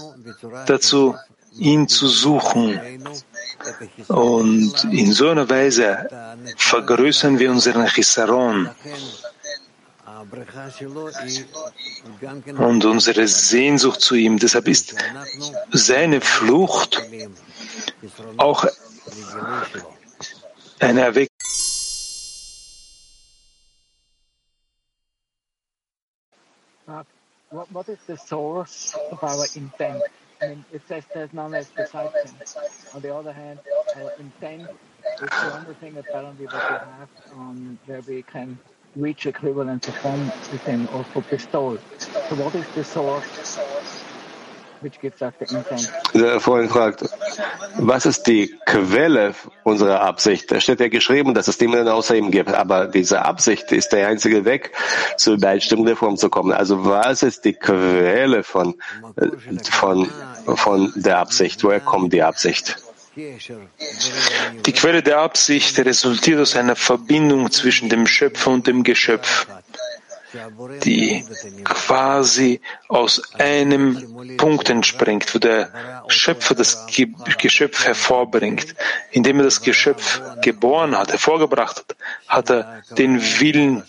dazu, ihn zu suchen. Und in so einer Weise vergrößern wir unseren Chisaron und unsere Sehnsucht zu ihm. Deshalb ist seine Flucht auch eine Erweckung. What, what is the source of intent? I mean, it says there's none as besides him. On uh, intent is the only thing apparently that we have um, where we can reach equivalence of one within or for bestowed. So what is the source der vorhin fragt, was ist die Quelle unserer Absicht? Da steht ja geschrieben, dass es niemanden außer ihm gibt. Aber diese Absicht ist der einzige Weg, zur Übereinstimmung der Form zu kommen. Also was ist die Quelle von, äh, von, von der Absicht? Woher kommt die Absicht? Die Quelle der Absicht resultiert aus einer Verbindung zwischen dem Schöpfer und dem Geschöpf die quasi aus einem Punkt entspringt, wo der Schöpfer das Geschöpf hervorbringt. Indem er das Geschöpf geboren hat, hervorgebracht hat, hat er den Willen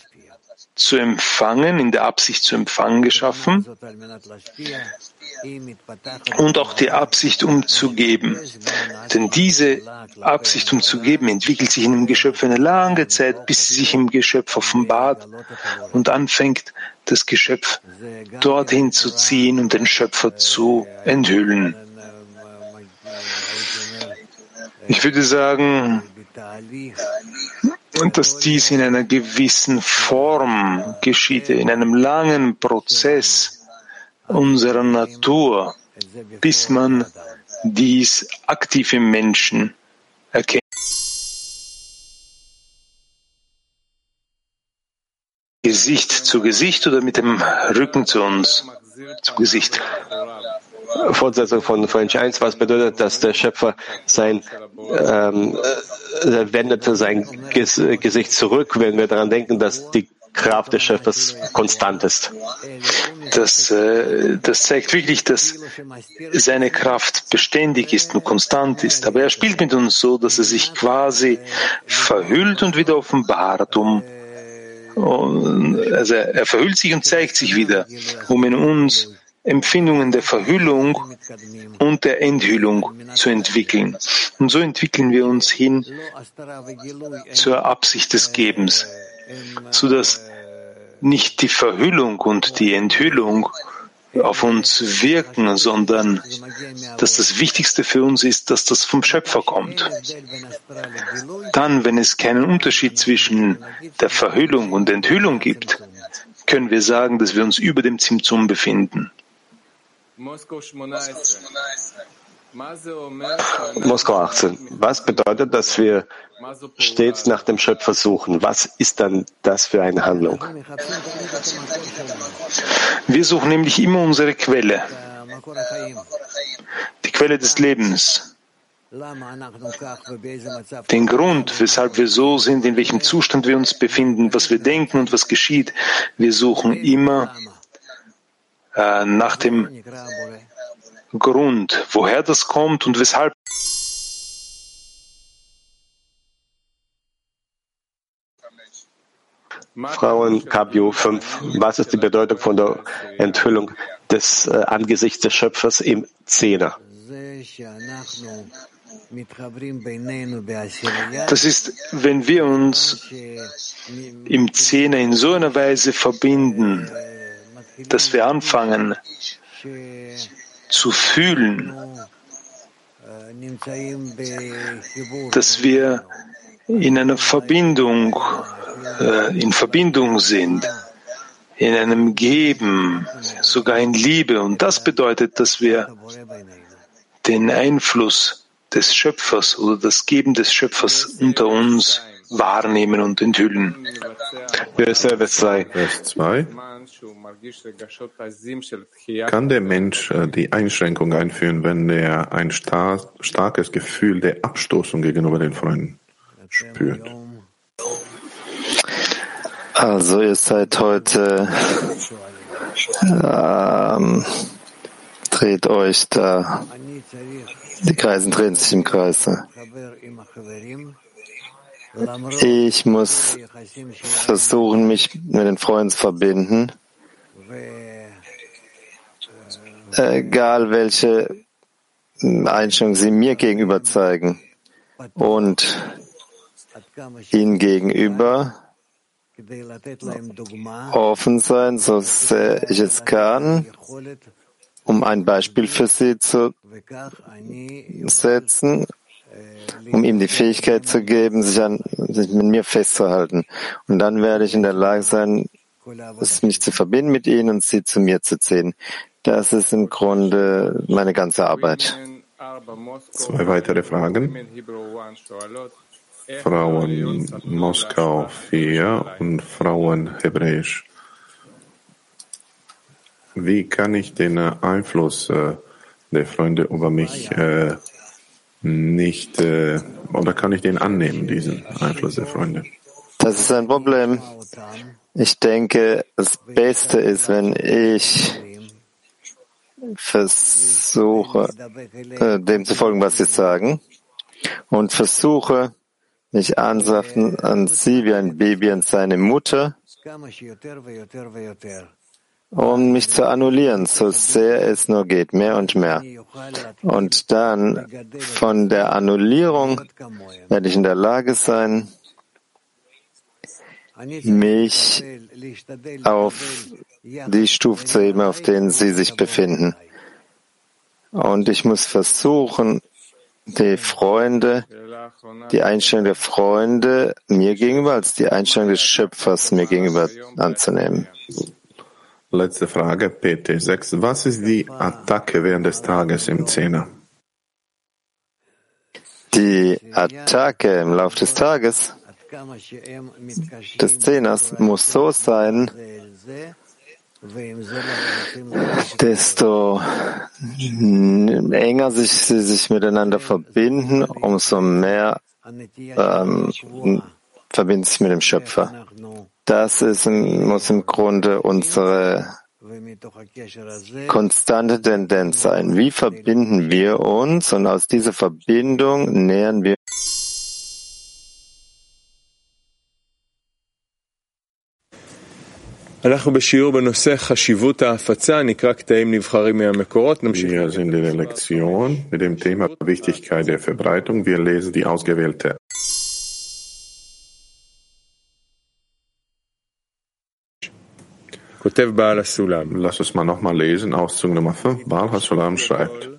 zu empfangen, in der Absicht zu empfangen geschaffen und auch die Absicht umzugeben. Denn diese Absicht umzugeben entwickelt sich in dem Geschöpf eine lange Zeit, bis sie sich im Geschöpf offenbart und anfängt, das Geschöpf dorthin zu ziehen und den Schöpfer zu enthüllen. Ich würde sagen, dass dies in einer gewissen Form geschieht, in einem langen Prozess unserer Natur, bis man dies aktiv im Menschen erkennt. Gesicht zu Gesicht oder mit dem Rücken zu uns, zu Gesicht. Fortsetzung von French 1, was bedeutet, dass der Schöpfer sein ähm, äh, wendet sein Gesicht zurück, wenn wir daran denken, dass die Kraft des Schöpfers konstant ist. Das, äh, das zeigt wirklich, dass seine Kraft beständig ist und konstant ist. Aber er spielt mit uns so, dass er sich quasi verhüllt und wieder offenbart, um also er verhüllt sich und zeigt sich wieder, um in uns Empfindungen der Verhüllung und der Enthüllung zu entwickeln. Und so entwickeln wir uns hin zur Absicht des Gebens sodass nicht die Verhüllung und die Enthüllung auf uns wirken, sondern dass das Wichtigste für uns ist, dass das vom Schöpfer kommt. Dann, wenn es keinen Unterschied zwischen der Verhüllung und Enthüllung gibt, können wir sagen, dass wir uns über dem Zimtzum befinden. Moskau 18. Was bedeutet, dass wir stets nach dem Schöpfer suchen? Was ist dann das für eine Handlung? Wir suchen nämlich immer unsere Quelle, die Quelle des Lebens. Den Grund, weshalb wir so sind, in welchem Zustand wir uns befinden, was wir denken und was geschieht, wir suchen immer äh, nach dem Grund, woher das kommt und weshalb. Frauen Kabio 5. Was ist die Bedeutung von der Enthüllung des äh, Angesichts des Schöpfers im Zehner? Das ist, wenn wir uns im Zehner in so einer Weise verbinden, dass wir anfangen, zu fühlen, dass wir in einer Verbindung, äh, in Verbindung sind, in einem Geben, sogar in Liebe. Und das bedeutet, dass wir den Einfluss des Schöpfers oder das Geben des Schöpfers unter uns wahrnehmen und enthüllen. Vers 2. Vers 2. Kann der Mensch äh, die Einschränkung einführen, wenn er ein star starkes Gefühl der Abstoßung gegenüber den Freunden spürt? Also ihr seid heute, ähm, dreht euch da, die Kreisen drehen sich im Kreise. Ich muss versuchen, mich mit den Freunden zu verbinden, egal welche Einstellung sie mir gegenüber zeigen und ihnen gegenüber offen sein, so sehr ich es kann, um ein Beispiel für sie zu setzen um ihm die Fähigkeit zu geben, sich, an, sich mit mir festzuhalten. Und dann werde ich in der Lage sein, mich zu verbinden mit ihnen und sie zu mir zu ziehen. Das ist im Grunde meine ganze Arbeit. Zwei weitere Fragen. Frauen Moskau 4 und Frauen Hebräisch. Wie kann ich den Einfluss äh, der Freunde über mich äh, nicht, äh, oder kann ich den annehmen, diesen Einfluss der Freunde? Das ist ein Problem. Ich denke, das Beste ist, wenn ich versuche, äh, dem zu folgen, was sie sagen, und versuche, mich ansaffen an sie wie ein Baby an seine Mutter, um mich zu annullieren, so sehr es nur geht, mehr und mehr. Und dann von der Annullierung werde ich in der Lage sein, mich auf die Stufe zu heben, auf denen sie sich befinden. Und ich muss versuchen, die Freunde, die Einstellung der Freunde mir gegenüber als die Einstellung des Schöpfers mir gegenüber anzunehmen. Letzte Frage, PT6. Was ist die Attacke während des Tages im Zehner? Die Attacke im Laufe des Tages des Zehners muss so sein, desto enger sich, sie sich miteinander verbinden, umso mehr ähm, verbinden sich mit dem Schöpfer. Das ist, muss im Grunde unsere konstante Tendenz sein. Wie verbinden wir uns und aus dieser Verbindung nähern wir Wir sind in der Lektion mit dem Thema Wichtigkeit der Verbreitung. Wir lesen die ausgewählte Lass uns mal nochmal lesen, Auszug Nummer 5. Baal HaSulam schreibt,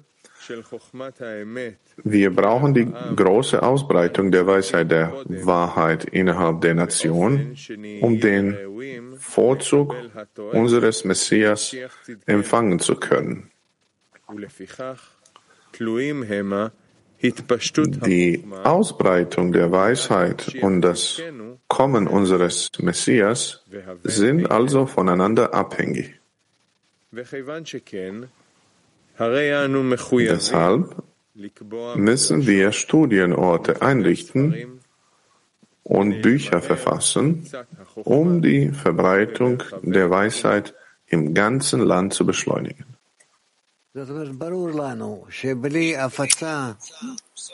wir brauchen die große Ausbreitung der Weisheit der Wahrheit innerhalb der Nation, um den Vorzug unseres Messias empfangen zu können. Die Ausbreitung der Weisheit und das Kommen unseres Messias sind also voneinander abhängig. Deshalb müssen wir Studienorte einrichten und Bücher verfassen, um die Verbreitung der Weisheit im ganzen Land zu beschleunigen.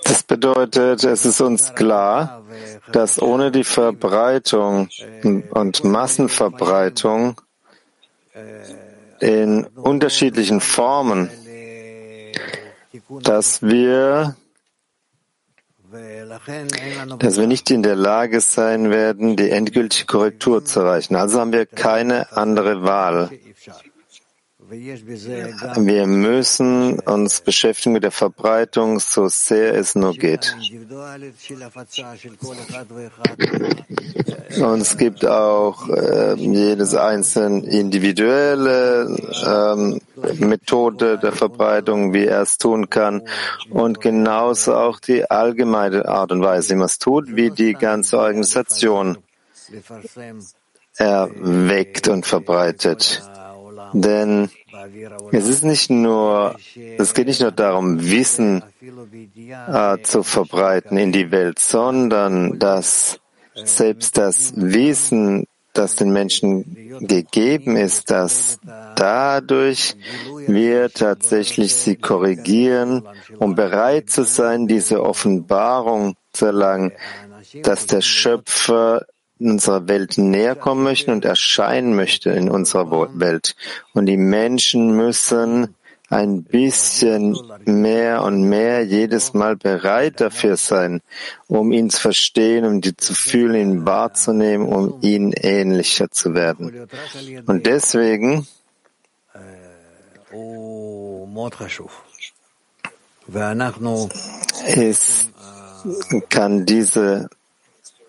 Das bedeutet, es ist uns klar, dass ohne die Verbreitung und Massenverbreitung in unterschiedlichen Formen, dass wir dass wir nicht in der Lage sein werden, die endgültige Korrektur zu erreichen. Also haben wir keine andere Wahl. Wir müssen uns beschäftigen mit der Verbreitung, so sehr es nur geht. Und es gibt auch äh, jedes einzelne individuelle ähm, Methode der Verbreitung, wie er es tun kann, und genauso auch die allgemeine Art und Weise, wie man es tut, wie die ganze Organisation erweckt und verbreitet. Denn es ist nicht nur, es geht nicht nur darum, Wissen äh, zu verbreiten in die Welt, sondern dass selbst das Wissen, das den Menschen gegeben ist, dass dadurch wir tatsächlich sie korrigieren, um bereit zu sein, diese Offenbarung zu erlangen, dass der Schöpfer unserer Welt näher kommen möchte und erscheinen möchte in unserer Welt. Und die Menschen müssen ein bisschen mehr und mehr jedes Mal bereit dafür sein, um ihn zu verstehen, um ihn zu fühlen, ihn wahrzunehmen, um ihn ähnlicher zu werden. Und deswegen es kann diese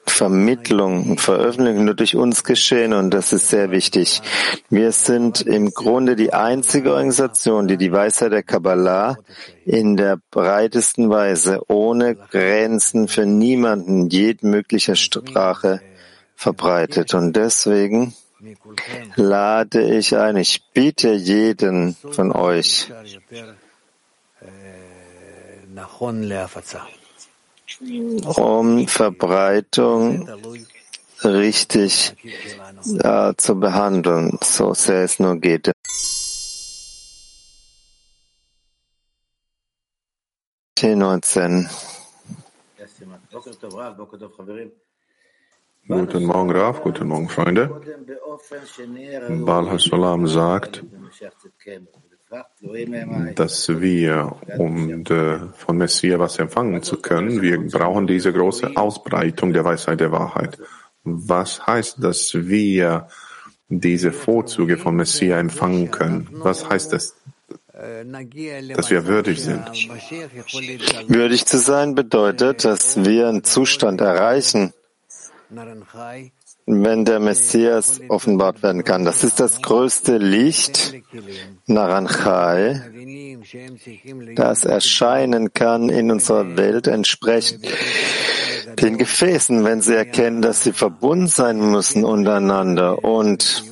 Vermittlung und Veröffentlichung nur durch uns geschehen und das ist sehr wichtig. Wir sind im Grunde die einzige Organisation, die die Weisheit der Kabbalah in der breitesten Weise, ohne Grenzen für niemanden, jeden möglicher Sprache verbreitet. Und deswegen lade ich ein, ich biete jeden von euch, um Verbreitung richtig äh, zu behandeln, so sehr es nur geht. T19. Guten Morgen, Raf. Guten Morgen, Freunde. Baal HaSolam sagt, dass wir, um von Messias was empfangen zu können, wir brauchen diese große Ausbreitung der Weisheit der Wahrheit. Was heißt, dass wir diese Vorzüge von Messias empfangen können? Was heißt das? dass wir würdig sind. Würdig zu sein bedeutet, dass wir einen Zustand erreichen, wenn der Messias offenbart werden kann. Das ist das größte Licht, Naranchai, das erscheinen kann in unserer Welt entsprechend den Gefäßen, wenn sie erkennen, dass sie verbunden sein müssen untereinander und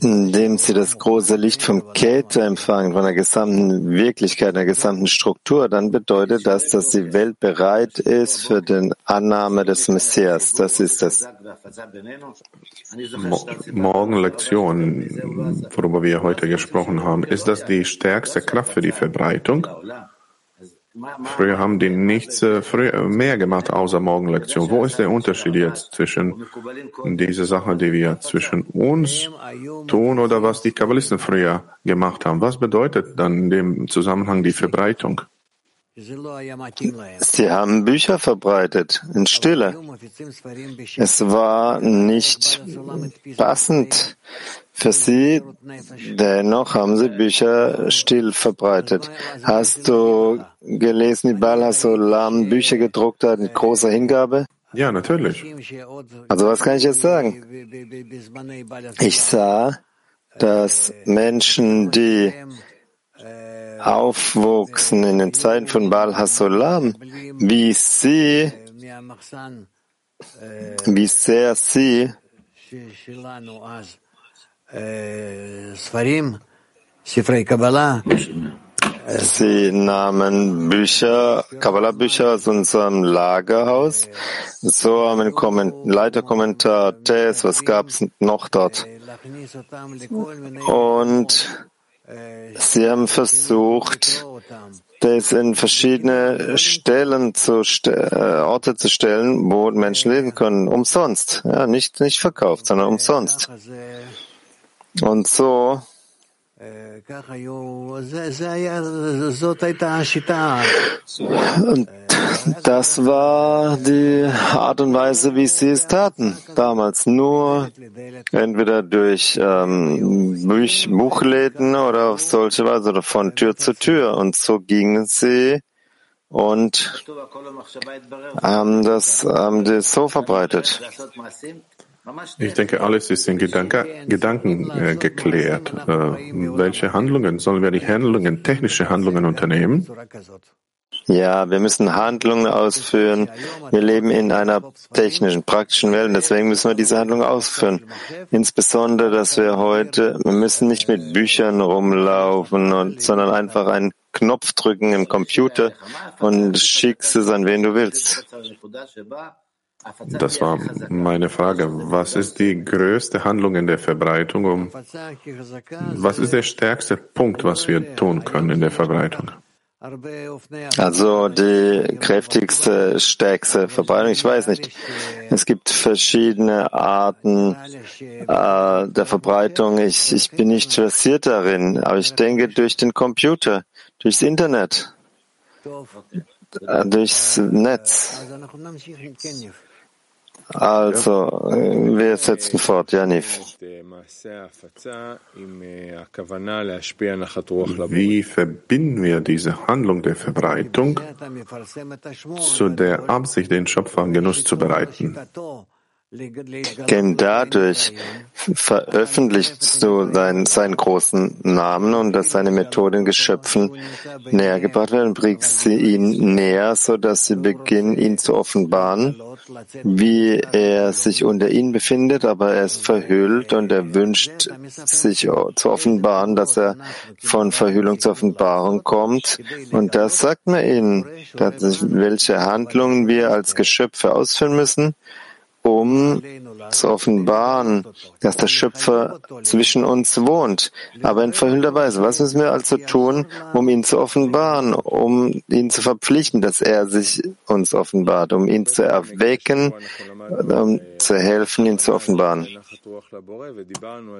indem sie das große Licht vom Käthe empfangen, von der gesamten Wirklichkeit, der gesamten Struktur, dann bedeutet das, dass die Welt bereit ist für die Annahme des Messias. Das ist das. Morgen Lektion, worüber wir heute gesprochen haben, ist das die stärkste Kraft für die Verbreitung? Früher haben die nichts äh, früher, mehr gemacht außer Morgenlektion. Wo ist der Unterschied jetzt zwischen dieser Sache, die wir zwischen uns tun oder was die Kabbalisten früher gemacht haben? Was bedeutet dann in dem Zusammenhang die Verbreitung? Sie haben Bücher verbreitet in Stille. Es war nicht passend für sie, dennoch haben sie Bücher still verbreitet. Hast du gelesen, wie Bala Solam Bücher gedruckt hat mit großer Hingabe? Ja, natürlich. Also was kann ich jetzt sagen? Ich sah, dass Menschen, die aufwuchsen in den Zeiten von Baal Hasolam, wie sie, wie sehr sie Sie nahmen Bücher, Kabbalah-Bücher aus unserem Lagerhaus. So haben ein Leiterkommentar, Test, was gab es noch dort? Und sie haben versucht, das in verschiedene Stellen zu äh, Orte zu stellen, wo Menschen lesen können, umsonst. Ja, nicht, nicht verkauft, sondern umsonst. Und so und das war die Art und Weise, wie sie es taten damals. Nur entweder durch ähm, Buch, Buchläden oder auf solche Weise oder von Tür zu Tür. Und so gingen sie und haben das, haben das so verbreitet. Ich denke, alles ist in Gedanke, Gedanken äh, geklärt. Äh, welche Handlungen sollen wir die Handlungen, technische Handlungen unternehmen? Ja, wir müssen Handlungen ausführen. Wir leben in einer technischen, praktischen Welt. Deswegen müssen wir diese Handlungen ausführen. Insbesondere, dass wir heute, wir müssen nicht mit Büchern rumlaufen, und, sondern einfach einen Knopf drücken im Computer und schickst es an wen du willst. Das war meine Frage. Was ist die größte Handlung in der Verbreitung? Um, was ist der stärkste Punkt, was wir tun können in der Verbreitung? Also die kräftigste, stärkste Verbreitung, ich weiß nicht. Es gibt verschiedene Arten äh, der Verbreitung. Ich, ich bin nicht versiert darin, aber ich denke durch den Computer, durchs Internet, äh, durchs Netz. Also, wir setzen fort, Janif. Wie verbinden wir diese Handlung der Verbreitung zu der Absicht, den Schöpfer Genuss zu bereiten? Denn dadurch veröffentlichst du dein, seinen großen Namen und dass seine Methoden Geschöpfen näher gebracht werden, bringst sie ihnen näher, so dass sie beginnen, ihn zu offenbaren, wie er sich unter ihnen befindet, aber er ist verhüllt und er wünscht sich zu offenbaren, dass er von Verhüllung zur Offenbarung kommt. Und das sagt man ihnen, welche Handlungen wir als Geschöpfe ausführen müssen, um zu offenbaren, dass der Schöpfer zwischen uns wohnt, aber in verhüllter Weise. Was müssen wir also tun, um ihn zu offenbaren, um ihn zu verpflichten, dass er sich uns offenbart, um ihn zu erwecken, um zu helfen, ihn zu offenbaren?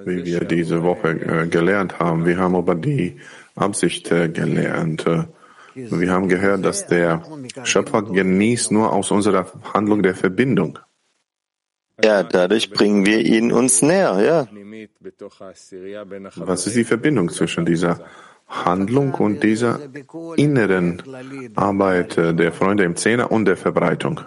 Wie wir diese Woche äh, gelernt haben, wir haben über die Absicht äh, gelernt. Äh, wir haben gehört, dass der Schöpfer genießt nur aus unserer Handlung der Verbindung. Ja, dadurch bringen wir ihn uns näher, ja. Was ist die Verbindung zwischen dieser Handlung und dieser inneren Arbeit der Freunde im Zehner und der Verbreitung?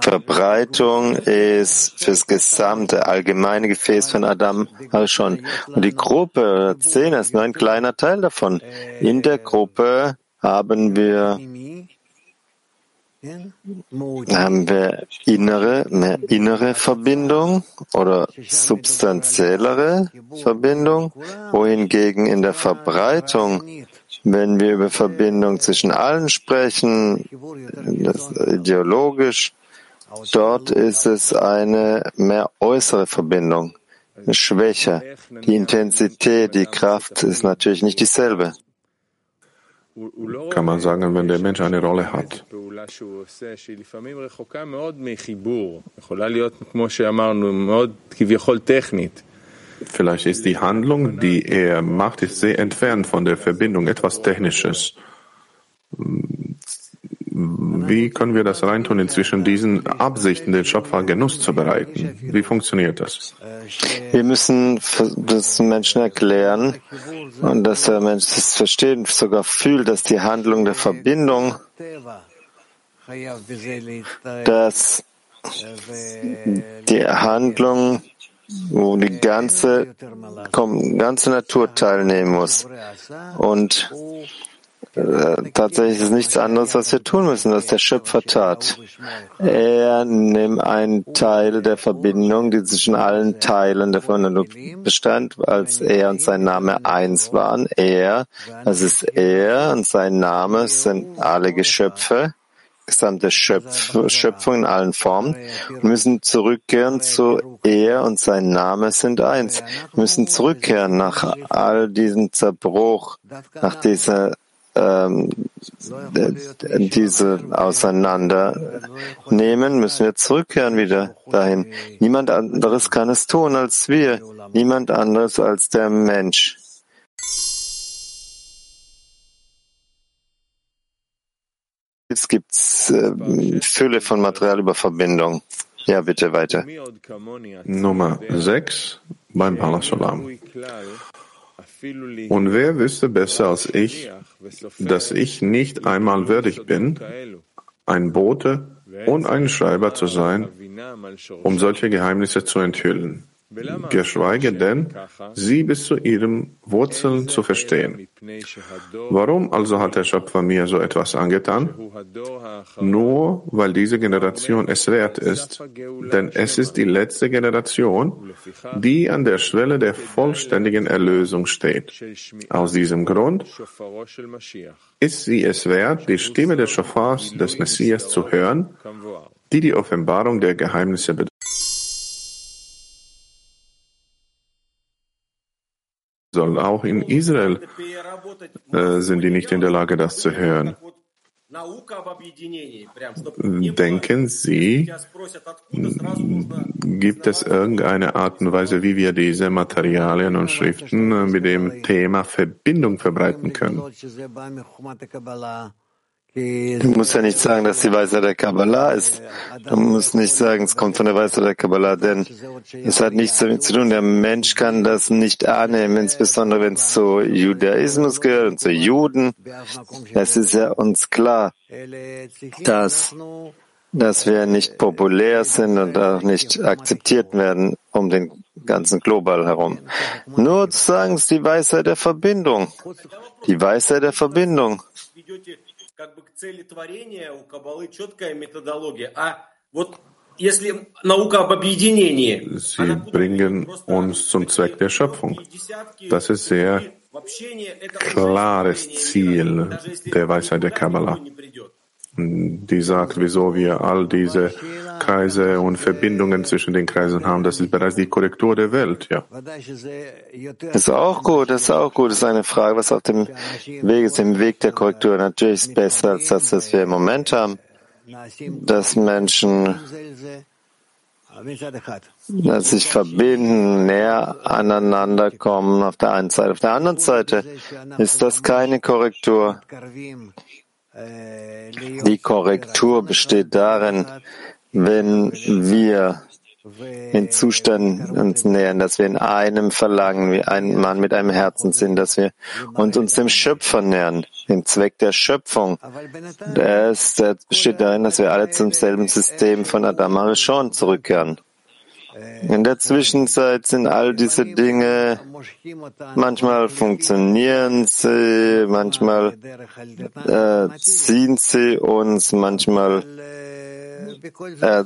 Verbreitung ist fürs gesamte allgemeine Gefäß von Adam schon. Und die Gruppe Zehner ist nur ein kleiner Teil davon. In der Gruppe haben wir haben wir innere, mehr innere Verbindung oder substanziellere Verbindung, wohingegen in der Verbreitung, wenn wir über Verbindung zwischen allen sprechen, ideologisch, dort ist es eine mehr äußere Verbindung, eine Schwäche. Die Intensität, die Kraft ist natürlich nicht dieselbe kann man sagen, wenn der Mensch eine Rolle hat. Vielleicht ist die Handlung, die er macht, ist sehr entfernt von der Verbindung, etwas Technisches. Wie können wir das reintun, inzwischen diesen Absichten den Schöpfer Genuss zu bereiten? Wie funktioniert das? Wir müssen das Menschen erklären und dass der Mensch das versteht und sogar fühlt, dass die Handlung der Verbindung, dass die Handlung, wo die ganze, ganze Natur teilnehmen muss und tatsächlich ist nichts anderes, was wir tun müssen, was der Schöpfer tat. Er nimmt einen Teil der Verbindung, die zwischen allen Teilen der Verbindung bestand, als er und sein Name eins waren. Er, das ist er und sein Name sind alle Geschöpfe gesamte Schöpf Schöpfung in allen Formen. Wir müssen zurückkehren zu er und sein Name sind eins. Wir müssen zurückkehren nach all diesem Zerbruch, nach dieser ähm, diese auseinandernehmen, müssen wir zurückkehren wieder dahin. Niemand anderes kann es tun als wir, niemand anderes als der Mensch. Jetzt gibt es äh, Fülle von Material über Verbindung. Ja, bitte weiter. Nummer 6 beim Palasolam. Und wer wüsste besser als ich, dass ich nicht einmal würdig bin, ein Bote und ein Schreiber zu sein, um solche Geheimnisse zu enthüllen. Geschweige denn, sie bis zu ihren Wurzeln zu verstehen. Warum also hat der Schöpfer mir so etwas angetan? Nur weil diese Generation es wert ist, denn es ist die letzte Generation, die an der Schwelle der vollständigen Erlösung steht. Aus diesem Grund ist sie es wert, die Stimme des Schofars des Messias zu hören, die die Offenbarung der Geheimnisse bedeutet. Soll. Auch in Israel äh, sind die nicht in der Lage, das zu hören. Denken Sie, gibt es irgendeine Art und Weise, wie wir diese Materialien und Schriften äh, mit dem Thema Verbindung verbreiten können? Du musst ja nicht sagen, dass die Weisheit der Kabbalah ist. Du musst nicht sagen, es kommt von der Weisheit der Kabbalah, denn es hat nichts damit zu tun. Der Mensch kann das nicht annehmen, insbesondere wenn es zu Judaismus gehört und zu Juden. Es ist ja uns klar, dass, dass wir nicht populär sind und auch nicht akzeptiert werden um den ganzen Global herum. Nur zu sagen, es ist die Weisheit der Verbindung. Die Weisheit der Verbindung как бы к цели творения у Каббалы четкая методология. А вот если наука об объединении... Sie bringen uns zum Zweck der Schöpfung. Das ist sehr klares Ziel der Weisheit der Kabbalah. Die sagt, wieso wir all diese Kreise und Verbindungen zwischen den Kreisen haben. Das ist bereits die Korrektur der Welt, ja. Das ist auch gut, das ist auch gut. Das ist eine Frage, was auf dem Weg ist. Im Weg der Korrektur natürlich ist besser als das, was wir im Moment haben, dass Menschen dass sich verbinden, näher aneinander kommen auf der einen Seite. Auf der anderen Seite ist das keine Korrektur. Die Korrektur besteht darin, wenn wir in Zuständen uns nähern, dass wir in einem Verlangen, wie ein Mann mit einem Herzen sind, dass wir uns, uns dem Schöpfer nähern, dem Zweck der Schöpfung. Das, das besteht darin, dass wir alle zum selben System von Adam Arishon zurückkehren. In der Zwischenzeit sind all diese Dinge, manchmal funktionieren sie, manchmal äh, ziehen sie uns, manchmal äh,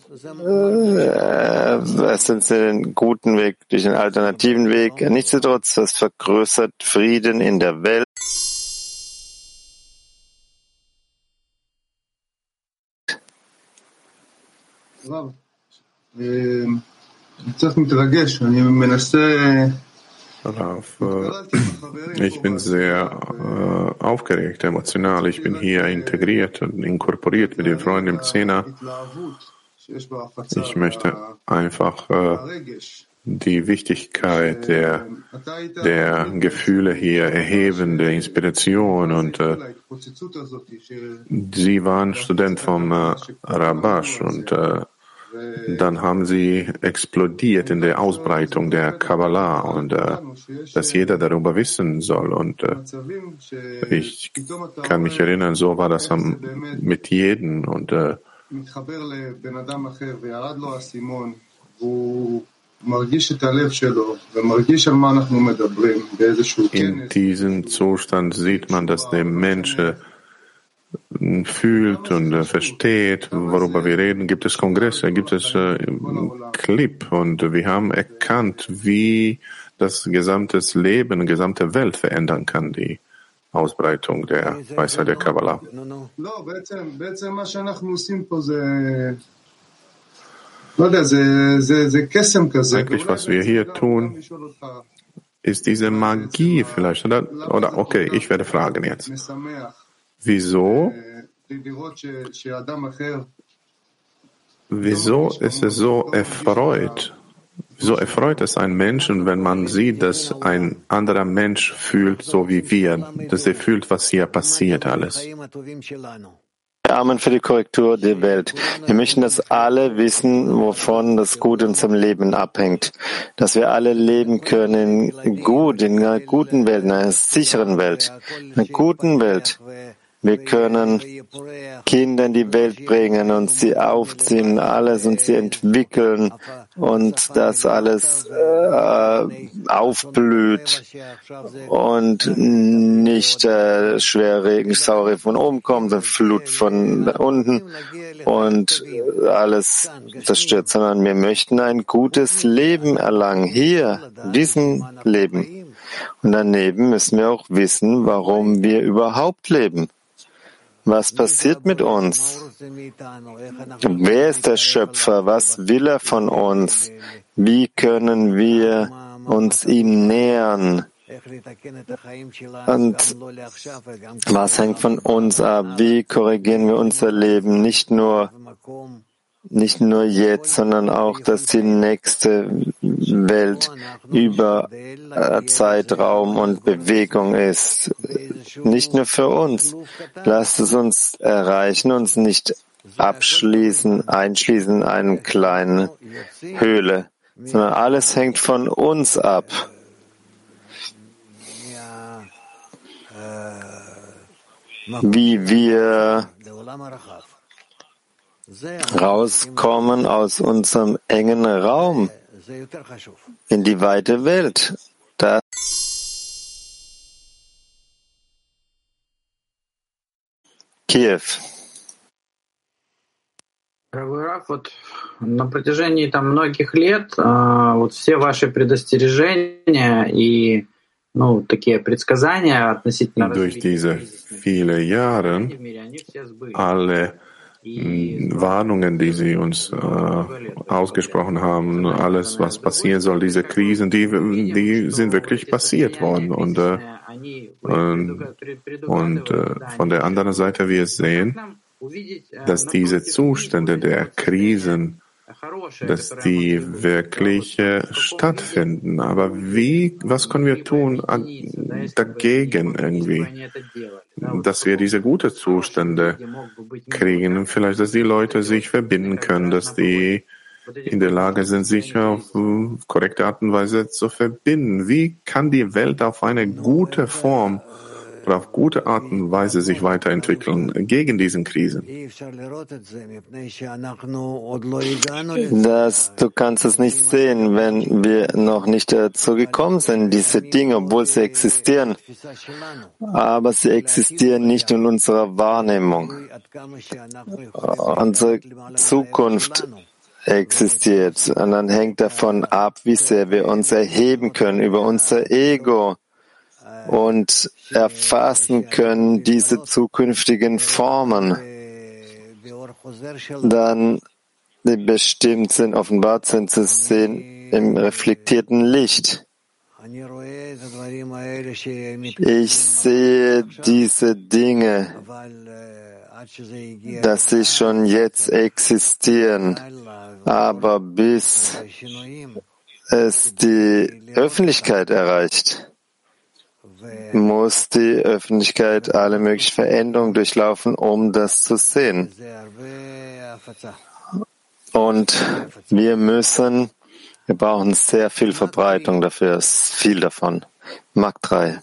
äh, sind sie den guten Weg durch den alternativen Weg. Nichtsdestotrotz, das vergrößert Frieden in der Welt. Raf, ich bin sehr äh, aufgeregt, emotional. Ich bin hier integriert und inkorporiert mit den Freunden im Zehner. Ich möchte einfach äh, die Wichtigkeit der, der Gefühle hier erheben, der Inspiration. Und äh, Sie waren Student vom äh, Rabash und äh, dann haben sie explodiert in der Ausbreitung der Kabbalah und äh, dass jeder darüber wissen soll. Und äh, ich kann mich erinnern, so war das am, mit jedem und äh, in diesem Zustand sieht man, dass der Mensch fühlt und äh, versteht, worüber wir reden, gibt es Kongresse, gibt es äh, Clip und wir haben erkannt, wie das gesamte Leben, die gesamte Welt verändern kann, die Ausbreitung der Weisheit der Kabbalah. Eigentlich, was wir hier tun, ist diese Magie vielleicht, oder? Oder okay, ich werde fragen jetzt. Wieso? Wieso ist es so erfreut? Wieso erfreut es einen Menschen, wenn man sieht, dass ein anderer Mensch fühlt, so wie wir, dass er fühlt, was hier passiert alles? Amen für die Korrektur der Welt. Wir möchten, dass alle wissen, wovon das Gute in unserem Leben abhängt. Dass wir alle leben können gut, in einer guten Welt, in einer sicheren Welt, in einer guten Welt Wir können Kinder in die Welt bringen und sie aufziehen, alles und sie entwickeln und das alles äh, aufblüht und nicht äh, schwer Regen, saure von oben kommt, eine Flut von unten und alles zerstört, sondern wir möchten ein gutes Leben erlangen, hier, in diesem Leben. Und daneben müssen wir auch wissen, warum wir überhaupt leben. Was passiert mit uns? Wer ist der Schöpfer? Was will er von uns? Wie können wir uns ihm nähern? Und was hängt von uns ab? Wie korrigieren wir unser Leben? Nicht nur nicht nur jetzt, sondern auch, dass die nächste Welt über äh, Zeitraum und Bewegung ist. Nicht nur für uns. Lasst es uns erreichen, uns nicht abschließen, einschließen in eine kleine Höhle, sondern alles hängt von uns ab. Wie wir rauskommen aus unserem engen Raum in die weite Welt. Das Kiew. вот на протяжении там многих лет вот все ваши предостережения и ну, такие предсказания относительно Durch diese viele Jahre alle Warnungen, die Sie uns äh, ausgesprochen haben, alles, was passieren soll, diese Krisen, die, die sind wirklich passiert worden. Und, äh, und äh, von der anderen Seite, wir sehen, dass diese Zustände der Krisen dass die wirklich äh, stattfinden. Aber wie, was können wir tun dagegen irgendwie, dass wir diese guten Zustände kriegen? Vielleicht, dass die Leute sich verbinden können, dass die in der Lage sind, sich auf äh, korrekte Art und Weise zu verbinden. Wie kann die Welt auf eine gute Form oder auf gute Art und Weise sich weiterentwickeln gegen diesen Krisen. Das, du kannst es nicht sehen, wenn wir noch nicht dazu gekommen sind, diese Dinge, obwohl sie existieren. Aber sie existieren nicht in unserer Wahrnehmung. Unsere Zukunft existiert und dann hängt davon ab, wie sehr wir uns erheben können über unser Ego und erfassen können diese zukünftigen Formen, dann die bestimmt sind, offenbart sind zu sehen im reflektierten Licht. Ich sehe diese Dinge, dass sie schon jetzt existieren, aber bis es die Öffentlichkeit erreicht, muss die Öffentlichkeit alle möglichen Veränderungen durchlaufen, um das zu sehen. Und wir müssen, wir brauchen sehr viel Verbreitung dafür, viel davon. Mark 3.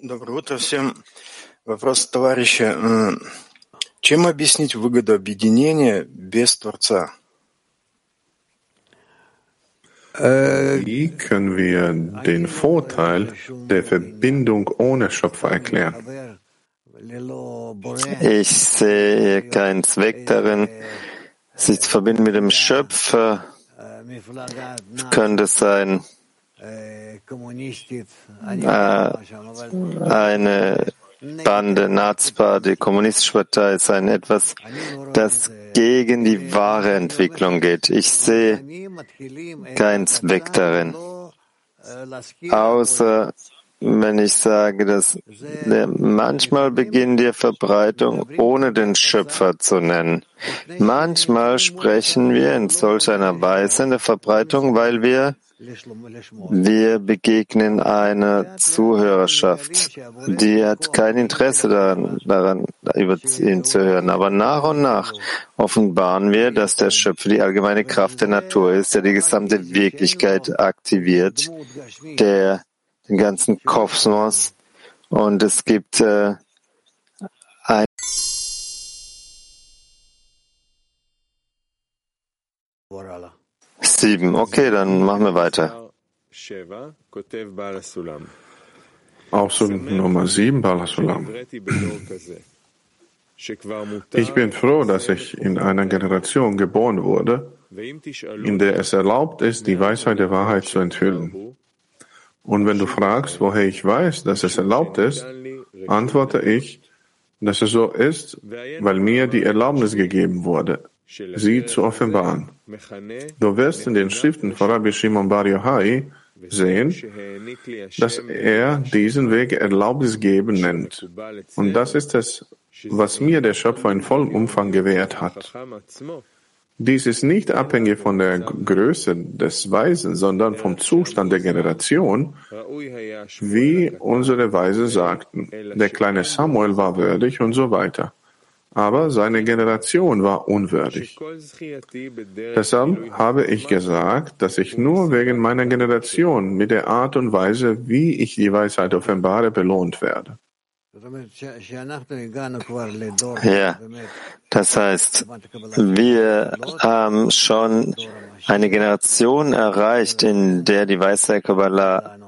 Доброе утро всем. Вопрос товарища. Чем объяснить выгоду объединения без Творца? Wie können wir den Vorteil der Verbindung ohne Schöpfer erklären? Ich sehe keinen Zweck darin, sich zu verbinden mit dem Schöpfer. Könnte sein, äh, Bande, Nazpa, die Kommunistische Partei sein etwas, das gegen die wahre Entwicklung geht. Ich sehe keinen Zweck darin, außer wenn ich sage, dass manchmal beginnt die Verbreitung ohne den Schöpfer zu nennen. Manchmal sprechen wir in solch einer Weise in der Verbreitung, weil wir wir begegnen einer Zuhörerschaft, die hat kein Interesse daran, daran über ihn zu hören. Aber nach und nach offenbaren wir, dass der Schöpfer die allgemeine Kraft der Natur ist, der die gesamte Wirklichkeit aktiviert, der den ganzen Kosmos Und es gibt äh, Sieben. Okay, dann machen wir weiter. Ausdruck Nummer sieben, Balasulam. Ich bin froh, dass ich in einer Generation geboren wurde, in der es erlaubt ist, die Weisheit der Wahrheit zu enthüllen. Und wenn du fragst, woher ich weiß, dass es erlaubt ist, antworte ich, dass es so ist, weil mir die Erlaubnis gegeben wurde, sie zu offenbaren. Du wirst in den Schriften von Rabbi Shimon Bar Yochai sehen, dass er diesen Weg Erlaubnis geben nennt. Und das ist es, was mir der Schöpfer in vollem Umfang gewährt hat. Dies ist nicht abhängig von der Größe des Weisen, sondern vom Zustand der Generation, wie unsere Weise sagten. Der kleine Samuel war würdig und so weiter. Aber seine Generation war unwürdig. Deshalb habe ich gesagt, dass ich nur wegen meiner Generation mit der Art und Weise, wie ich die Weisheit offenbare, belohnt werde. Ja, das heißt, wir haben schon eine Generation erreicht, in der die Weisheit Kabbalah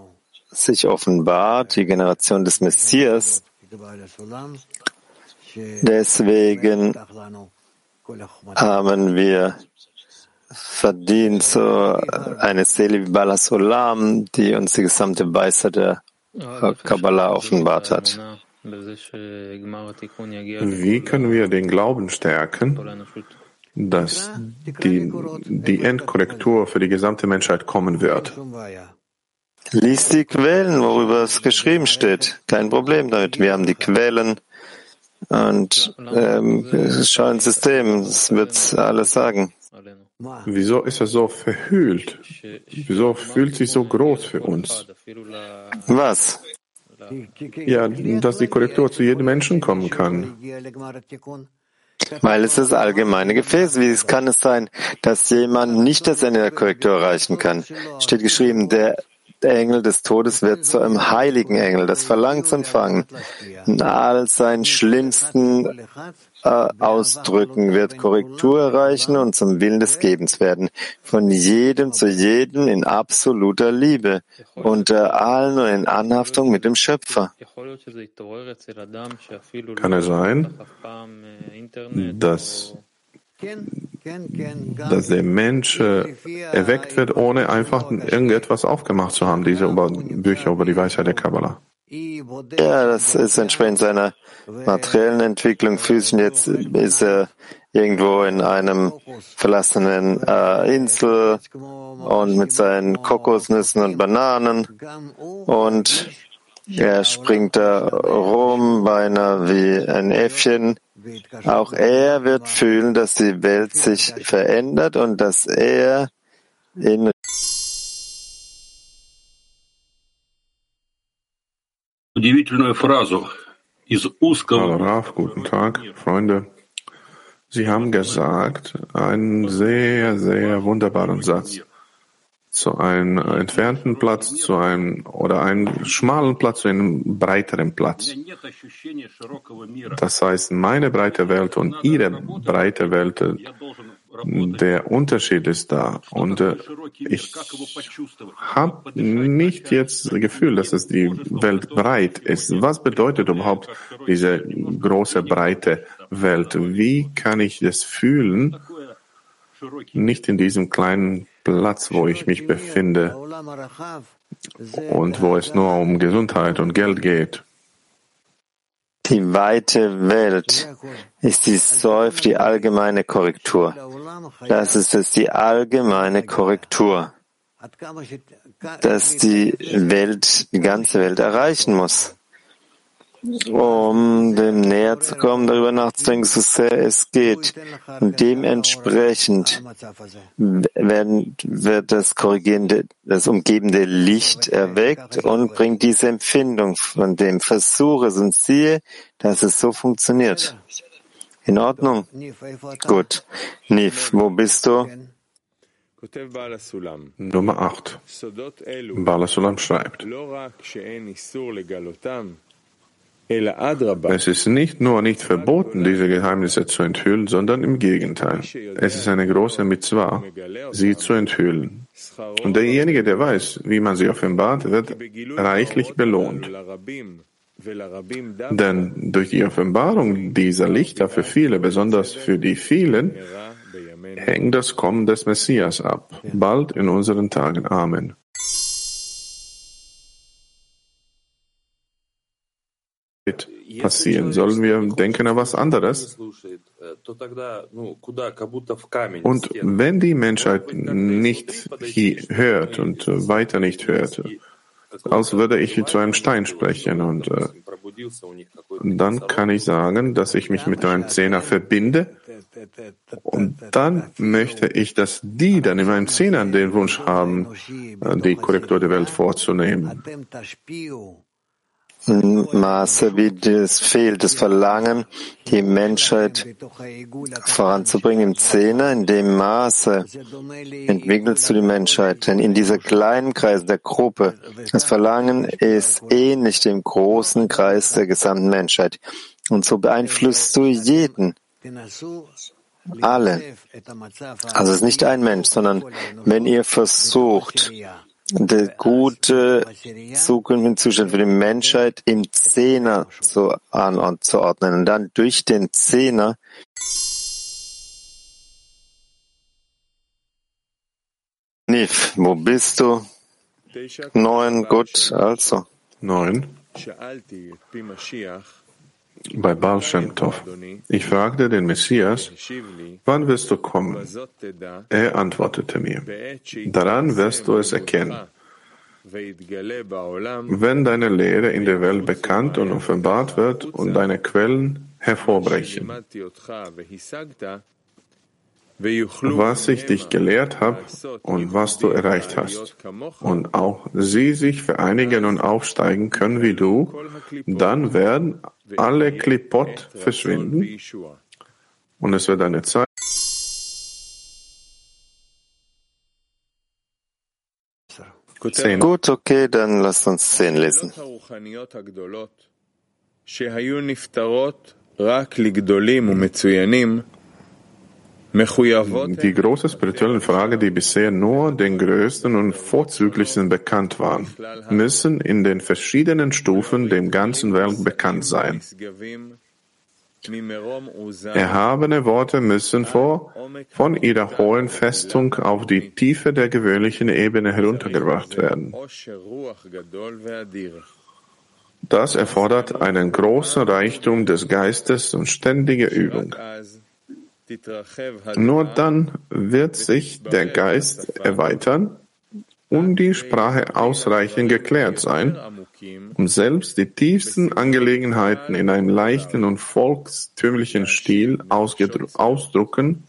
sich offenbart, die Generation des Messias. Deswegen haben wir verdient so eine Seele wie Balasolam, die uns die gesamte Weisheit der Kabbalah offenbart hat. Wie können wir den Glauben stärken, dass die, die Endkorrektur für die gesamte Menschheit kommen wird? Lies die Quellen, worüber es geschrieben steht. Kein Problem damit. Wir haben die Quellen und ähm, schau ins System. Es wird alles sagen. Wieso ist er so verhüllt? Wieso fühlt sich so groß für uns? Was? Ja, dass die Korrektur zu jedem Menschen kommen kann. Weil es das allgemeine Gefäß. Wie kann es sein, dass jemand nicht das Ende der Korrektur erreichen kann? Steht geschrieben, der Engel des Todes wird zu einem heiligen Engel, das Verlangen zu empfangen. In all seinen schlimmsten äh, Ausdrücken wird Korrektur erreichen und zum Willen des Gebens werden. Von jedem zu jedem in absoluter Liebe, unter allen und in Anhaftung mit dem Schöpfer. Kann es sein, dass dass der Mensch äh, erweckt wird, ohne einfach irgendetwas aufgemacht zu haben, diese Bücher über die Weisheit der Kabbalah. Ja, das ist entsprechend seiner materiellen Entwicklung. Physischen jetzt ist er irgendwo in einem verlassenen äh, Insel und mit seinen Kokosnüssen und Bananen und er springt da rum, beinahe wie ein Äffchen auch er wird fühlen, dass die Welt sich verändert und dass er in Hallo Raf, guten Tag, Freunde. Sie haben gesagt einen sehr, sehr wunderbaren Satz zu einem entfernten Platz, zu einem oder einem schmalen Platz zu einem breiteren Platz. Das heißt, meine breite Welt und Ihre breite Welt, der Unterschied ist da. Und äh, ich habe nicht jetzt das Gefühl, dass es die Welt breit ist. Was bedeutet überhaupt diese große, breite Welt? Wie kann ich das fühlen? Nicht in diesem kleinen Platz, wo ich mich befinde und wo es nur um Gesundheit und Geld geht. Die weite Welt ist die Seuf, die allgemeine Korrektur. Das ist es, die allgemeine Korrektur, dass die Welt, die ganze Welt erreichen muss um dem näher zu kommen, darüber nachzudenken, so sehr es geht. Und dementsprechend werden, wird das korrigierende, das umgebende Licht erweckt und bringt diese Empfindung von dem Versuch es und siehe, dass es so funktioniert. In Ordnung? Gut. Nif, wo bist du? Nummer 8. Balasulam schreibt. Es ist nicht nur nicht verboten, diese Geheimnisse zu enthüllen, sondern im Gegenteil. Es ist eine große Mitzvah, sie zu enthüllen. Und derjenige, der weiß, wie man sie offenbart, wird reichlich belohnt. Denn durch die Offenbarung dieser Lichter für viele, besonders für die vielen, hängt das Kommen des Messias ab, bald in unseren Tagen. Amen. Passieren? Sollen wir denken an was anderes? Und wenn die Menschheit nicht hört und weiter nicht hört, als würde ich zu einem Stein sprechen und äh, dann kann ich sagen, dass ich mich mit einem Zehner verbinde und dann möchte ich, dass die dann in meinem Zehner den Wunsch haben, äh, die Korrektur der Welt vorzunehmen. Maße, wie es fehlt, das Verlangen, die Menschheit voranzubringen im Zehner, in dem Maße entwickelst du die Menschheit. Denn in dieser kleinen Kreis der Gruppe, das Verlangen ist ähnlich dem großen Kreis der gesamten Menschheit. Und so beeinflusst du jeden, alle. Also es ist nicht ein Mensch, sondern wenn ihr versucht, der gute zukünftige Zustand für die Menschheit im Zehner zu anzuordnen und dann durch den Zehner Nif, wo bist du? Neun, gut, also. Neun bei Baal Shem Tov. Ich fragte den Messias, wann wirst du kommen? Er antwortete mir, daran wirst du es erkennen. Wenn deine Lehre in der Welt bekannt und offenbart wird und deine Quellen hervorbrechen was ich dich gelehrt habe und was du erreicht hast, und auch sie sich vereinigen und aufsteigen können wie du, dann werden alle Klippot verschwinden und es wird eine Zeit Zehn. Gut, okay, dann lasst uns zehn lesen. Die große spirituelle Frage, die bisher nur den Größten und Vorzüglichsten bekannt waren, müssen in den verschiedenen Stufen dem ganzen Welt bekannt sein. Erhabene Worte müssen vor, von ihrer hohen Festung auf die Tiefe der gewöhnlichen Ebene heruntergebracht werden. Das erfordert einen großen Reichtum des Geistes und ständige Übung. Nur dann wird sich der Geist erweitern und die Sprache ausreichend geklärt sein, um selbst die tiefsten Angelegenheiten in einem leichten und volkstümlichen Stil ausdrucken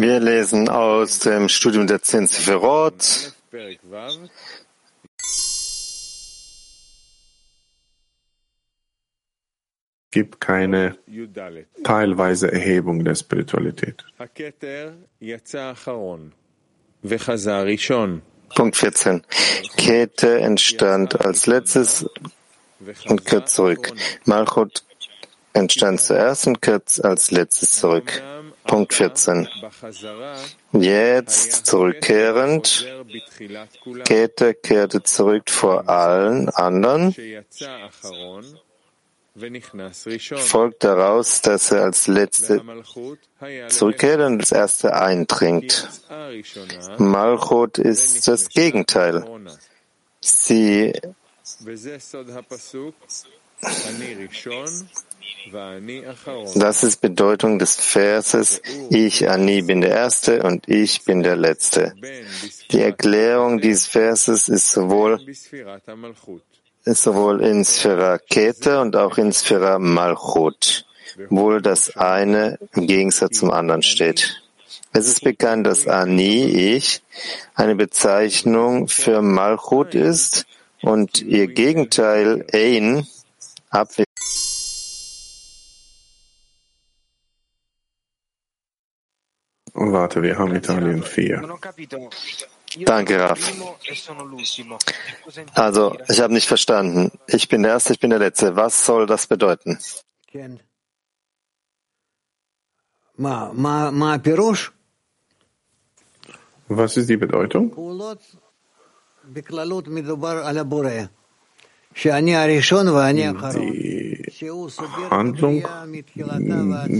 Wir lesen aus dem Studium der Zehn Sefirot. gibt keine teilweise Erhebung der Spiritualität. Punkt 14. Kete entstand als letztes und kehrt zurück. Malchut entstand zuerst und kehrt als letztes zurück. Punkt 14. Jetzt zurückkehrend, Kete kehrte zurück vor allen anderen, folgt daraus, dass er als Letzte zurückkehrt und als Erste eindringt. Malchut ist das Gegenteil. Sie das ist Bedeutung des Verses, ich Ani bin der Erste und ich bin der Letzte. Die Erklärung dieses Verses ist sowohl, ist sowohl in Sphära Kete und auch in Sphära Malchut, wohl das eine im Gegensatz zum anderen steht. Es ist bekannt, dass Ani, ich, eine Bezeichnung für Malchut ist und ihr Gegenteil Ein, Abwehr Warte, wir haben Italien 4. Danke, Raf. Also, ich habe nicht verstanden. Ich bin der Erste, ich bin der Letzte. Was soll das bedeuten? Was ist die Bedeutung? Die Handlung,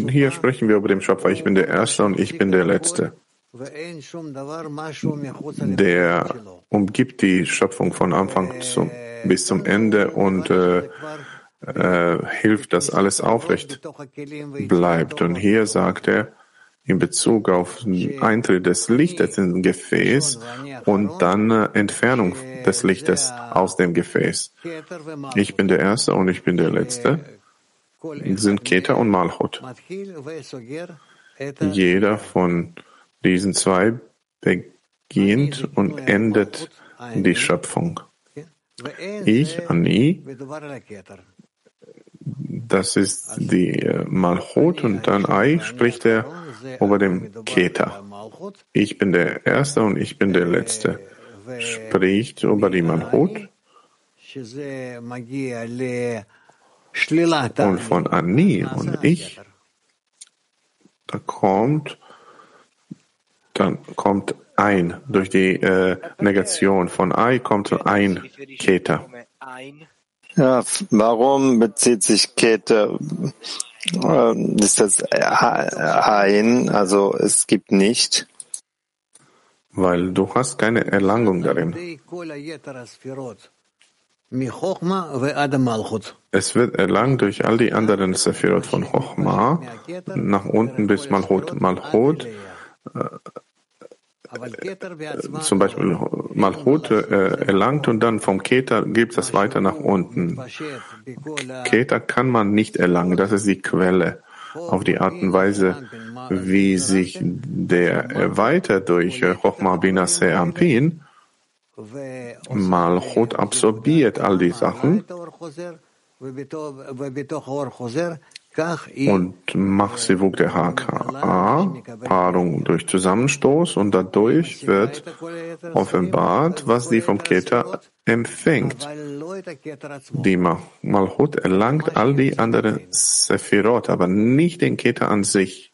hier sprechen wir über den Schöpfer. Ich bin der Erste und ich bin der Letzte. Der umgibt die Schöpfung von Anfang zum, bis zum Ende und äh, äh, hilft, dass alles aufrecht bleibt. Und hier sagt er, in Bezug auf den Eintritt des Lichtes in Gefäß und dann äh, Entfernung des Lichtes aus dem Gefäß. Ich bin der Erste und ich bin der Letzte, sind Keter und Malchut. Jeder von diesen zwei beginnt und endet die Schöpfung. Ich, Ani, das ist die äh, Malchut und dann Ai spricht er über dem Keter. Ich bin der Erste und ich bin der Letzte. Spricht über die Malchut und von Ani und ich, da kommt, dann kommt ein, durch die äh, Negation von Ai kommt ein Keter. Ja, warum bezieht sich Kete, äh, ist das ein, also es gibt nicht? Weil du hast keine Erlangung darin. Es wird erlangt durch all die anderen Sephirot von Chochma nach unten bis Malchut. Malchut äh, zum Beispiel Malchut äh, erlangt und dann vom Keter gibt es weiter nach unten. Keter kann man nicht erlangen, das ist die Quelle. Auf die Art und Weise, wie sich der erweitert durch Chochma Bina Ampin, Malchut absorbiert all die Sachen und Machsivuk der HKA, Paarung durch Zusammenstoß und dadurch wird offenbart, was die vom Keter empfängt. Die Malchut erlangt all die anderen Sephirot, aber nicht den Keter an sich.